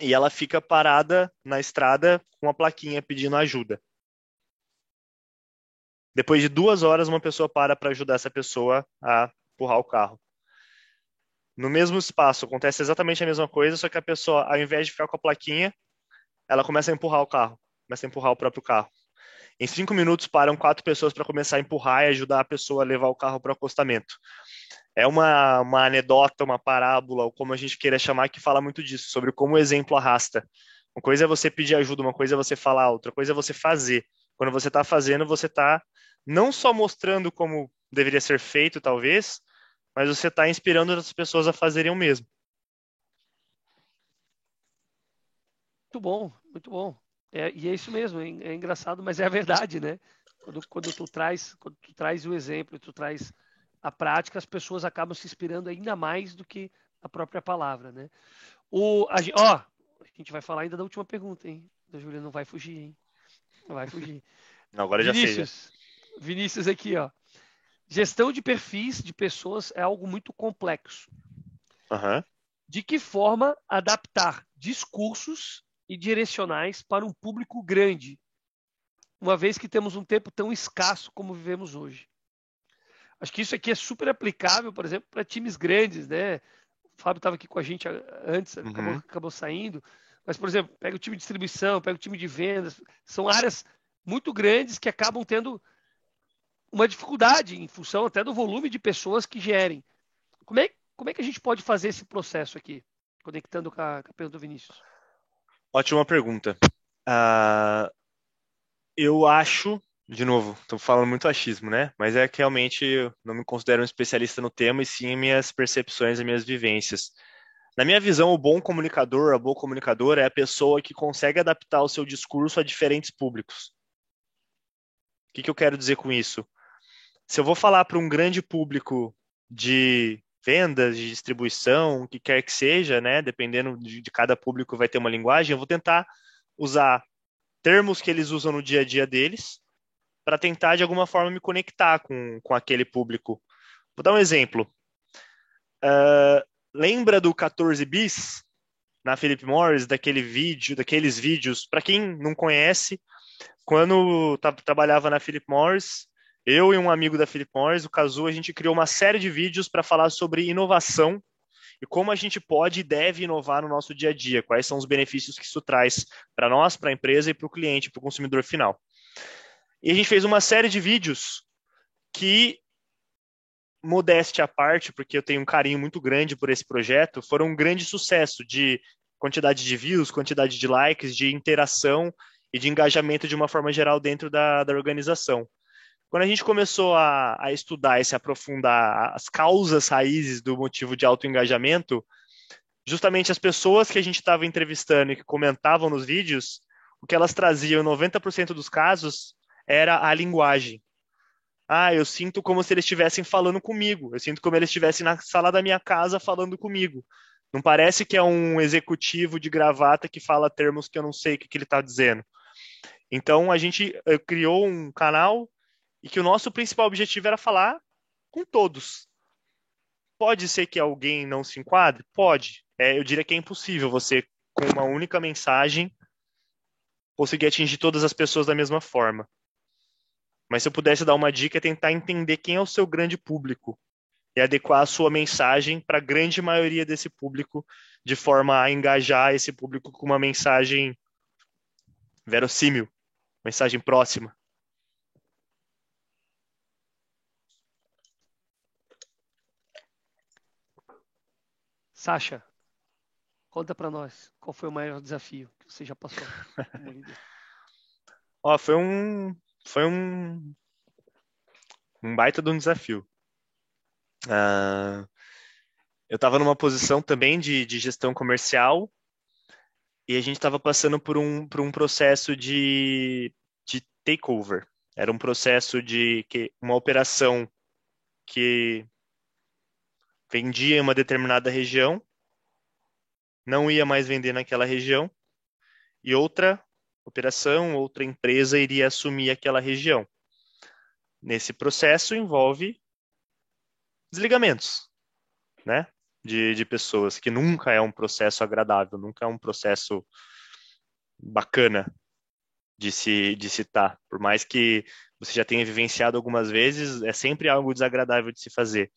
e ela fica parada na estrada com uma plaquinha pedindo ajuda. Depois de duas horas, uma pessoa para para ajudar essa pessoa a empurrar o carro. No mesmo espaço acontece exatamente a mesma coisa, só que a pessoa, ao invés de ficar com a plaquinha, ela começa a empurrar o carro começa a empurrar o próprio carro. Em cinco minutos param quatro pessoas para começar a empurrar e ajudar a pessoa a levar o carro para o acostamento. É uma, uma anedota, uma parábola, ou como a gente queira chamar, que fala muito disso, sobre como o exemplo arrasta. Uma coisa é você pedir ajuda, uma coisa é você falar, outra coisa é você fazer. Quando você está fazendo, você está não só mostrando como deveria ser feito, talvez, mas você está inspirando as pessoas a fazerem o mesmo. Muito bom, muito bom. É, e é isso mesmo, é, é engraçado, mas é a verdade, né? Quando, quando, tu traz, quando tu traz o exemplo, tu traz a prática, as pessoas acabam se inspirando ainda mais do que a própria palavra, né? O, a, ó, a gente vai falar ainda da última pergunta, hein? Da Júlia não vai fugir, hein? Não vai fugir. Não, agora Vinícius, já sei. Vinícius aqui, ó. Gestão de perfis de pessoas é algo muito complexo. Uhum. De que forma adaptar discursos e direcionais para um público grande, uma vez que temos um tempo tão escasso como vivemos hoje? Acho que isso aqui é super aplicável, por exemplo, para times grandes, né? O Fábio estava aqui com a gente antes, uhum. acabou, acabou saindo. Mas, por exemplo, pega o time de distribuição, pega o time de vendas, são áreas muito grandes que acabam tendo uma dificuldade em função até do volume de pessoas que gerem. Como é, como é que a gente pode fazer esse processo aqui, conectando com a, com a pergunta do Vinícius? Ótima pergunta. Uh, eu acho, de novo, estou falando muito achismo, né? Mas é que realmente eu não me considero um especialista no tema, e sim minhas percepções e minhas vivências. Na minha visão, o bom comunicador, a boa comunicadora é a pessoa que consegue adaptar o seu discurso a diferentes públicos. O que, que eu quero dizer com isso? Se eu vou falar para um grande público de vendas, de distribuição, o que quer que seja, né? Dependendo de, de cada público vai ter uma linguagem, eu vou tentar usar termos que eles usam no dia a dia deles para tentar de alguma forma me conectar com, com aquele público. Vou dar um exemplo. Uh, lembra do 14 bis na Philip Morris, daquele vídeo, daqueles vídeos? Para quem não conhece, quando trabalhava na Philip Morris, eu e um amigo da Philip Morris, o Kazu, a gente criou uma série de vídeos para falar sobre inovação e como a gente pode e deve inovar no nosso dia a dia, quais são os benefícios que isso traz para nós, para a empresa e para o cliente, para o consumidor final. E a gente fez uma série de vídeos que, modéstia à parte, porque eu tenho um carinho muito grande por esse projeto, foram um grande sucesso de quantidade de views, quantidade de likes, de interação e de engajamento de uma forma geral dentro da, da organização. Quando a gente começou a, a estudar e se aprofundar as causas raízes do motivo de alto engajamento, justamente as pessoas que a gente estava entrevistando e que comentavam nos vídeos, o que elas traziam em 90% dos casos era a linguagem. Ah, eu sinto como se eles estivessem falando comigo. Eu sinto como eles estivessem na sala da minha casa falando comigo. Não parece que é um executivo de gravata que fala termos que eu não sei o que, que ele está dizendo. Então a gente eh, criou um canal e que o nosso principal objetivo era falar com todos. Pode ser que alguém não se enquadre? Pode. É, eu diria que é impossível você, com uma única mensagem, conseguir atingir todas as pessoas da mesma forma. Mas se eu pudesse dar uma dica, é tentar entender quem é o seu grande público e adequar a sua mensagem para a grande maioria desse público, de forma a engajar esse público com uma mensagem verossímil, mensagem próxima. Sasha, conta para nós qual foi o maior desafio que você já passou Ó, foi um foi um um baita de um desafio. Uh, eu estava numa posição também de, de gestão comercial e a gente estava passando por um, por um processo de, de takeover. Era um processo de que uma operação que vendia em uma determinada região, não ia mais vender naquela região, e outra operação, outra empresa iria assumir aquela região. Nesse processo envolve desligamentos, né? De, de pessoas, que nunca é um processo agradável, nunca é um processo bacana de se de citar. Por mais que você já tenha vivenciado algumas vezes, é sempre algo desagradável de se fazer.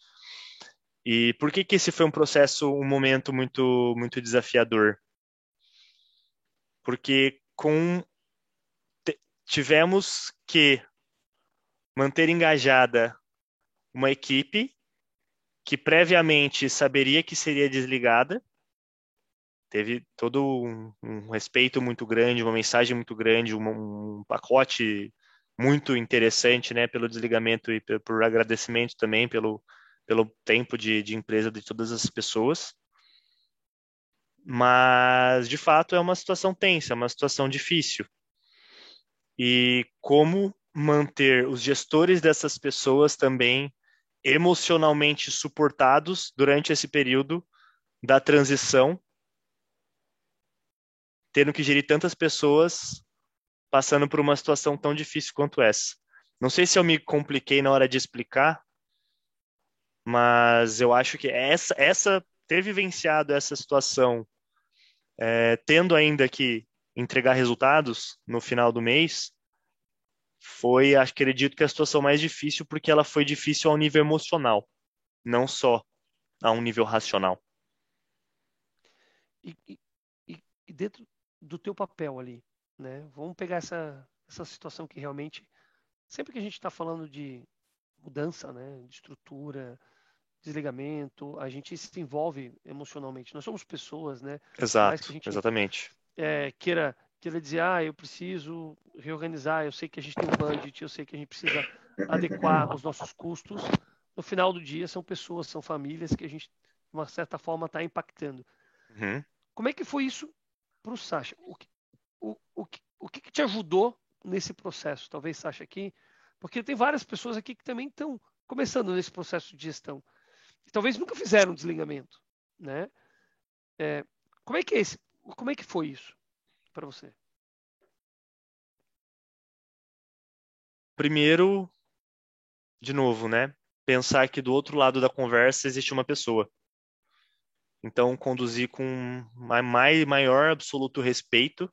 E por que que esse foi um processo, um momento muito muito desafiador? Porque com tivemos que manter engajada uma equipe que previamente saberia que seria desligada, teve todo um, um respeito muito grande, uma mensagem muito grande, um, um pacote muito interessante, né, pelo desligamento e por agradecimento também pelo, pelo tempo de, de empresa de todas as pessoas. Mas, de fato, é uma situação tensa, é uma situação difícil. E como manter os gestores dessas pessoas também emocionalmente suportados durante esse período da transição, tendo que gerir tantas pessoas passando por uma situação tão difícil quanto essa. Não sei se eu me compliquei na hora de explicar, mas eu acho que essa, essa ter vivenciado essa situação, é, tendo ainda que entregar resultados no final do mês, foi, acredito que a situação mais difícil, porque ela foi difícil ao nível emocional, não só a um nível racional. E, e, e dentro do teu papel ali, né? Vamos pegar essa, essa situação que realmente, sempre que a gente está falando de mudança, né, de estrutura, desligamento, a gente se envolve emocionalmente. Nós somos pessoas, né? Exato, gente, exatamente. É, queira, queira dizer, ah, eu preciso reorganizar, eu sei que a gente tem um budget, eu sei que a gente precisa adequar os nossos custos. No final do dia, são pessoas, são famílias que a gente, de uma certa forma, está impactando. Uhum. Como é que foi isso para o Sasha? O que, o, o, o que, que te ajudou nesse processo? Talvez, Sasha, aqui, porque tem várias pessoas aqui que também estão começando nesse processo de gestão. E talvez nunca fizeram desligamento, né? É, como é que é esse, como é que foi isso para você? Primeiro, de novo, né? Pensar que do outro lado da conversa existe uma pessoa. Então, conduzir com mais, maior absoluto respeito,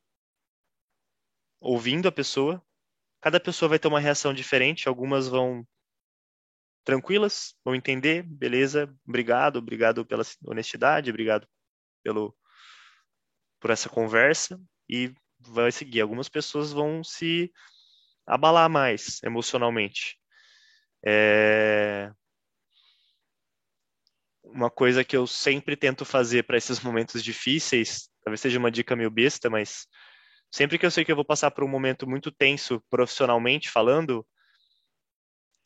ouvindo a pessoa. Cada pessoa vai ter uma reação diferente. Algumas vão tranquilas, vão entender, beleza, obrigado, obrigado pela honestidade, obrigado pelo por essa conversa e vai seguir. Algumas pessoas vão se abalar mais emocionalmente. É uma coisa que eu sempre tento fazer para esses momentos difíceis, talvez seja uma dica meio besta, mas sempre que eu sei que eu vou passar por um momento muito tenso profissionalmente falando,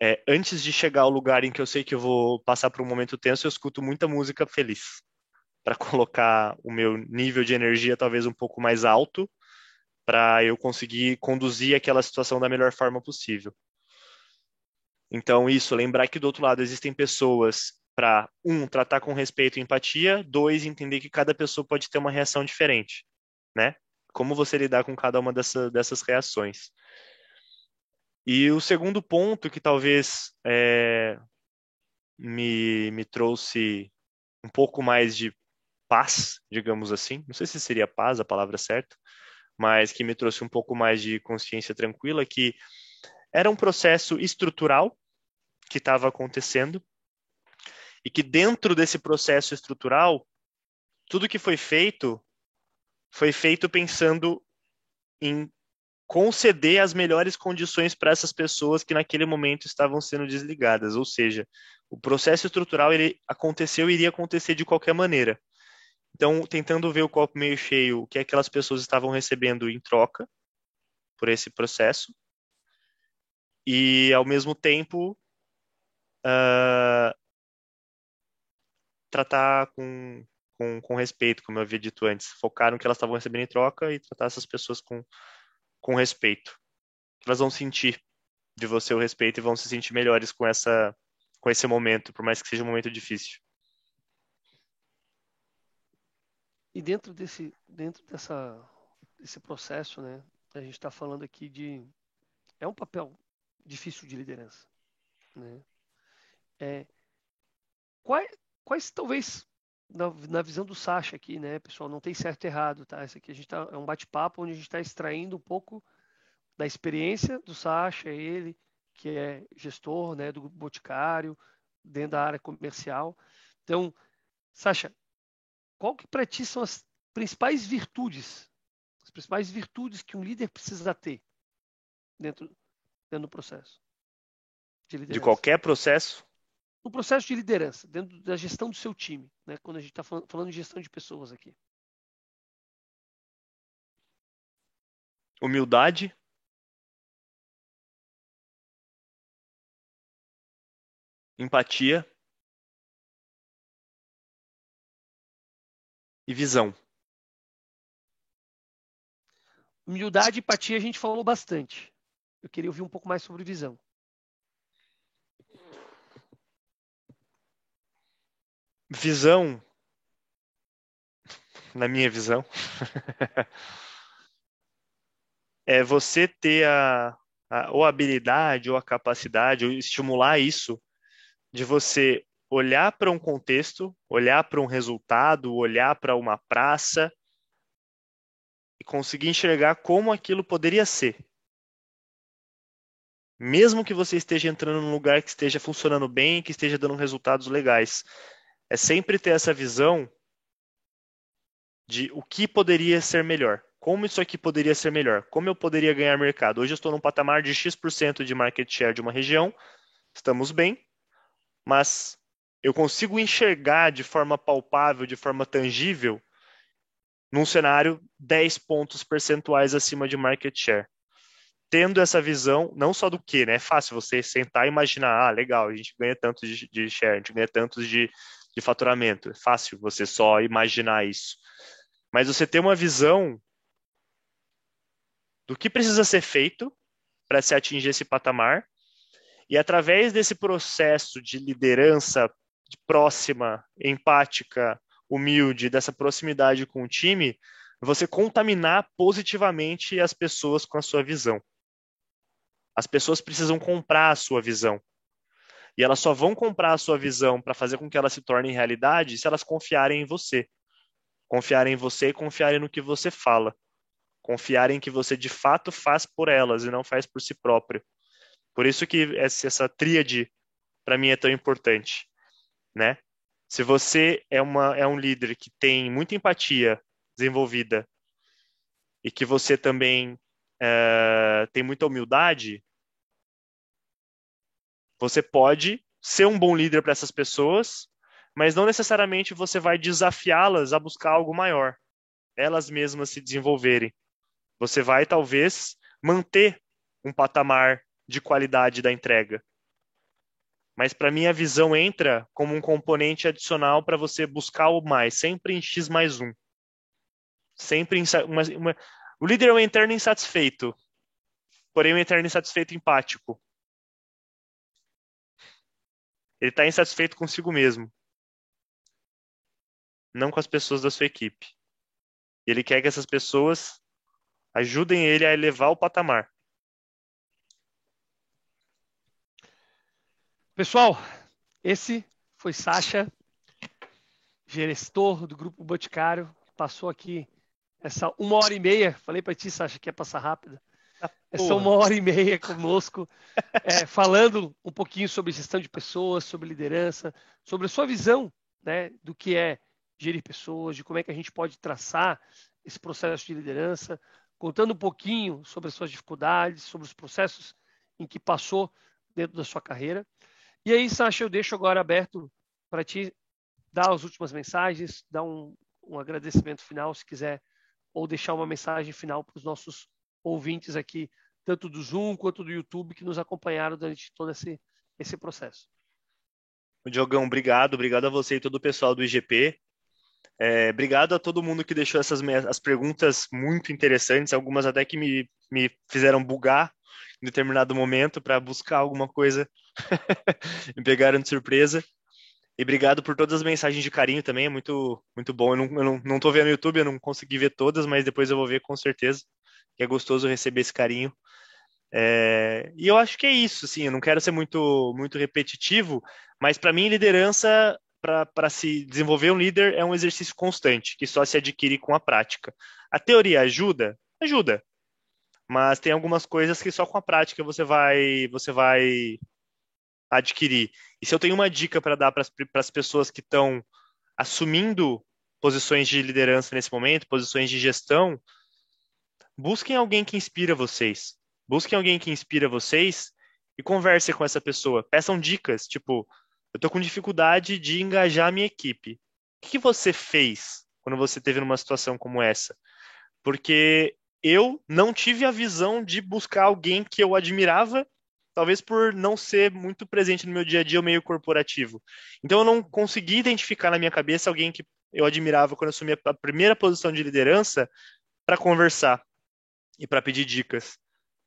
é, antes de chegar ao lugar em que eu sei que eu vou passar por um momento tenso, eu escuto muita música feliz para colocar o meu nível de energia talvez um pouco mais alto para eu conseguir conduzir aquela situação da melhor forma possível. Então, isso, lembrar que do outro lado existem pessoas para, um, tratar com respeito e empatia, dois, entender que cada pessoa pode ter uma reação diferente, né? Como você lidar com cada uma dessa, dessas reações. E o segundo ponto que talvez é, me, me trouxe um pouco mais de paz, digamos assim, não sei se seria paz a palavra certa, mas que me trouxe um pouco mais de consciência tranquila, que era um processo estrutural que estava acontecendo e que dentro desse processo estrutural, tudo que foi feito foi feito pensando em conceder as melhores condições para essas pessoas que naquele momento estavam sendo desligadas, ou seja, o processo estrutural ele aconteceu e iria acontecer de qualquer maneira. Então, tentando ver o copo meio cheio, o que aquelas pessoas estavam recebendo em troca por esse processo, e ao mesmo tempo uh, tratar com, com, com, respeito, como eu havia dito antes. Focar no que elas estavam recebendo em troca e tratar essas pessoas com, com respeito. Elas vão sentir de você o respeito e vão se sentir melhores com essa com esse momento, por mais que seja um momento difícil. E dentro desse dentro dessa desse processo, né, a gente está falando aqui de é um papel difícil de liderança, né? É, quais, quais talvez na, na, visão do Sasha aqui, né, pessoal, não tem certo e errado, tá? Esse aqui a gente tá, é um bate-papo onde a gente está extraindo um pouco da experiência do Sasha, ele que é gestor, né, do Boticário, dentro da área comercial. Então, Sasha, qual que para ti são as principais virtudes, as principais virtudes que um líder precisa ter dentro, dentro do processo? De, de qualquer processo? no processo de liderança, dentro da gestão do seu time, né? quando a gente está falando de gestão de pessoas aqui? Humildade. Empatia. E visão. Humildade e empatia a gente falou bastante. Eu queria ouvir um pouco mais sobre visão. Visão, na minha visão, é você ter a, a, ou habilidade ou a capacidade, ou estimular isso, de você olhar para um contexto, olhar para um resultado, olhar para uma praça e conseguir enxergar como aquilo poderia ser. Mesmo que você esteja entrando num lugar que esteja funcionando bem, que esteja dando resultados legais. É sempre ter essa visão de o que poderia ser melhor. Como isso aqui poderia ser melhor? Como eu poderia ganhar mercado? Hoje eu estou num patamar de X% de market share de uma região, estamos bem, mas eu consigo enxergar de forma palpável, de forma tangível, num cenário 10 pontos percentuais acima de market share. Tendo essa visão, não só do que, né? É fácil você sentar e imaginar, ah, legal, a gente ganha tanto de, de share, a gente ganha tantos de, de faturamento. É fácil você só imaginar isso. Mas você ter uma visão do que precisa ser feito para se atingir esse patamar e através desse processo de liderança próxima, empática, humilde, dessa proximidade com o time, você contaminar positivamente as pessoas com a sua visão. As pessoas precisam comprar a sua visão. E elas só vão comprar a sua visão para fazer com que ela se torne realidade se elas confiarem em você. Confiarem em você e confiarem no que você fala. Confiarem que você de fato faz por elas e não faz por si próprio. Por isso que essa tríade para mim é tão importante, né? Se você é, uma, é um líder que tem muita empatia desenvolvida e que você também é, tem muita humildade, você pode ser um bom líder para essas pessoas, mas não necessariamente você vai desafiá-las a buscar algo maior, elas mesmas se desenvolverem. Você vai talvez manter um patamar de qualidade da entrega, mas para mim a visão entra como um componente adicional para você buscar o mais, sempre em X mais um. Sempre em uma, uma... O líder é um interno insatisfeito, porém um interno insatisfeito empático. Ele está insatisfeito consigo mesmo, não com as pessoas da sua equipe. Ele quer que essas pessoas ajudem ele a elevar o patamar. Pessoal, esse foi Sasha, gestor do Grupo Boticário, passou aqui essa uma hora e meia. Falei para ti, Sasha, que ia passar rápido. Essa uma hora e meia conosco, é, falando um pouquinho sobre gestão de pessoas, sobre liderança, sobre a sua visão né, do que é gerir pessoas, de como é que a gente pode traçar esse processo de liderança, contando um pouquinho sobre as suas dificuldades, sobre os processos em que passou dentro da sua carreira. E aí, Sasha, eu deixo agora aberto para ti dar as últimas mensagens, dar um, um agradecimento final, se quiser, ou deixar uma mensagem final para os nossos ouvintes aqui, tanto do Zoom quanto do YouTube, que nos acompanharam durante todo esse, esse processo. Diogão, obrigado, obrigado a você e todo o pessoal do IGP. É, obrigado a todo mundo que deixou essas as perguntas muito interessantes, algumas até que me, me fizeram bugar em determinado momento para buscar alguma coisa. me pegaram de surpresa. E obrigado por todas as mensagens de carinho também, é muito, muito bom. Eu não, eu não, não vendo no YouTube, eu não consegui ver todas, mas depois eu vou ver com certeza. Que é gostoso receber esse carinho. É, e eu acho que é isso, assim, eu não quero ser muito, muito repetitivo, mas para mim liderança, para se desenvolver um líder, é um exercício constante, que só se adquire com a prática. A teoria ajuda? Ajuda mas tem algumas coisas que só com a prática você vai você vai adquirir. E se eu tenho uma dica para dar para as pessoas que estão assumindo posições de liderança nesse momento, posições de gestão, busquem alguém que inspira vocês. Busquem alguém que inspira vocês e converse com essa pessoa. Peçam dicas, tipo, eu estou com dificuldade de engajar a minha equipe. O que você fez quando você teve numa situação como essa? Porque eu não tive a visão de buscar alguém que eu admirava talvez por não ser muito presente no meu dia a dia meio corporativo. Então eu não consegui identificar na minha cabeça alguém que eu admirava quando eu assumi a primeira posição de liderança para conversar e para pedir dicas.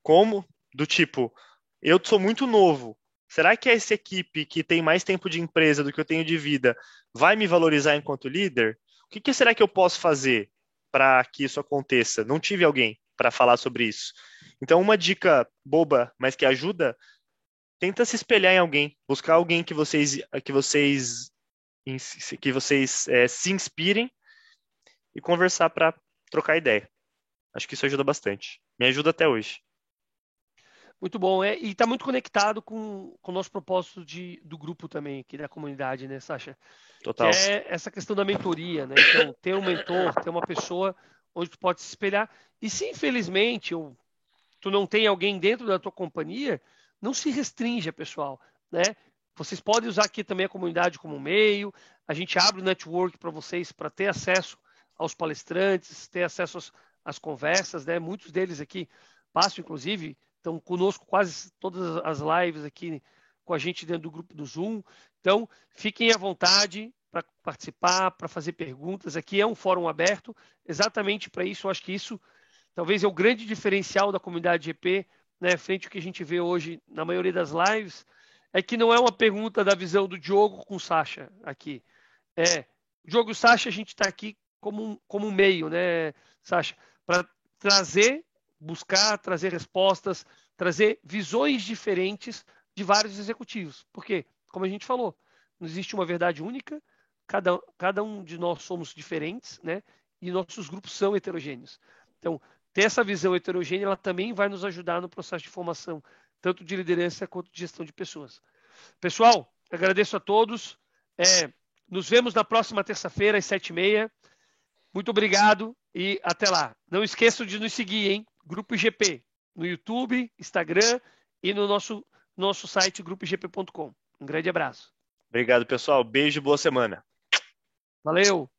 Como? Do tipo, eu sou muito novo. Será que essa equipe que tem mais tempo de empresa do que eu tenho de vida vai me valorizar enquanto líder? O que, que será que eu posso fazer para que isso aconteça? Não tive alguém para falar sobre isso. Então, uma dica boba, mas que ajuda, tenta se espelhar em alguém, buscar alguém que vocês que vocês que vocês é, se inspirem e conversar para trocar ideia. Acho que isso ajuda bastante. Me ajuda até hoje. Muito bom. É, e está muito conectado com, com o nosso propósito de, do grupo também, aqui da comunidade, né, Sasha? Total. Que é essa questão da mentoria, né? Então, ter um mentor, ter uma pessoa onde tu pode se espelhar. E se infelizmente ou tu não tem alguém dentro da tua companhia, não se restringe, pessoal, né? Vocês podem usar aqui também a comunidade como meio. A gente abre o network para vocês para ter acesso aos palestrantes, ter acesso às, às, conversas, né? Muitos deles aqui passam, inclusive, estão conosco quase todas as lives aqui com a gente dentro do grupo do Zoom. Então, fiquem à vontade para participar, para fazer perguntas. Aqui é um fórum aberto, exatamente para isso. Eu acho que isso talvez é o grande diferencial da comunidade GP, né, frente ao que a gente vê hoje na maioria das lives, é que não é uma pergunta da visão do Diogo com o Sacha aqui. É, Diogo e Sacha, a gente está aqui como um, como um meio, né, Sacha, para trazer buscar trazer respostas, trazer visões diferentes de vários executivos. Porque, como a gente falou, não existe uma verdade única, cada, cada um de nós somos diferentes, né? E nossos grupos são heterogêneos. Então, ter essa visão heterogênea, ela também vai nos ajudar no processo de formação, tanto de liderança quanto de gestão de pessoas. Pessoal, agradeço a todos. É, nos vemos na próxima terça-feira, às sete e meia. Muito obrigado e até lá. Não esqueçam de nos seguir, hein? Grupo IGP, no YouTube, Instagram e no nosso, nosso site grupoigp.com. Um grande abraço. Obrigado, pessoal. Beijo e boa semana. Valeu!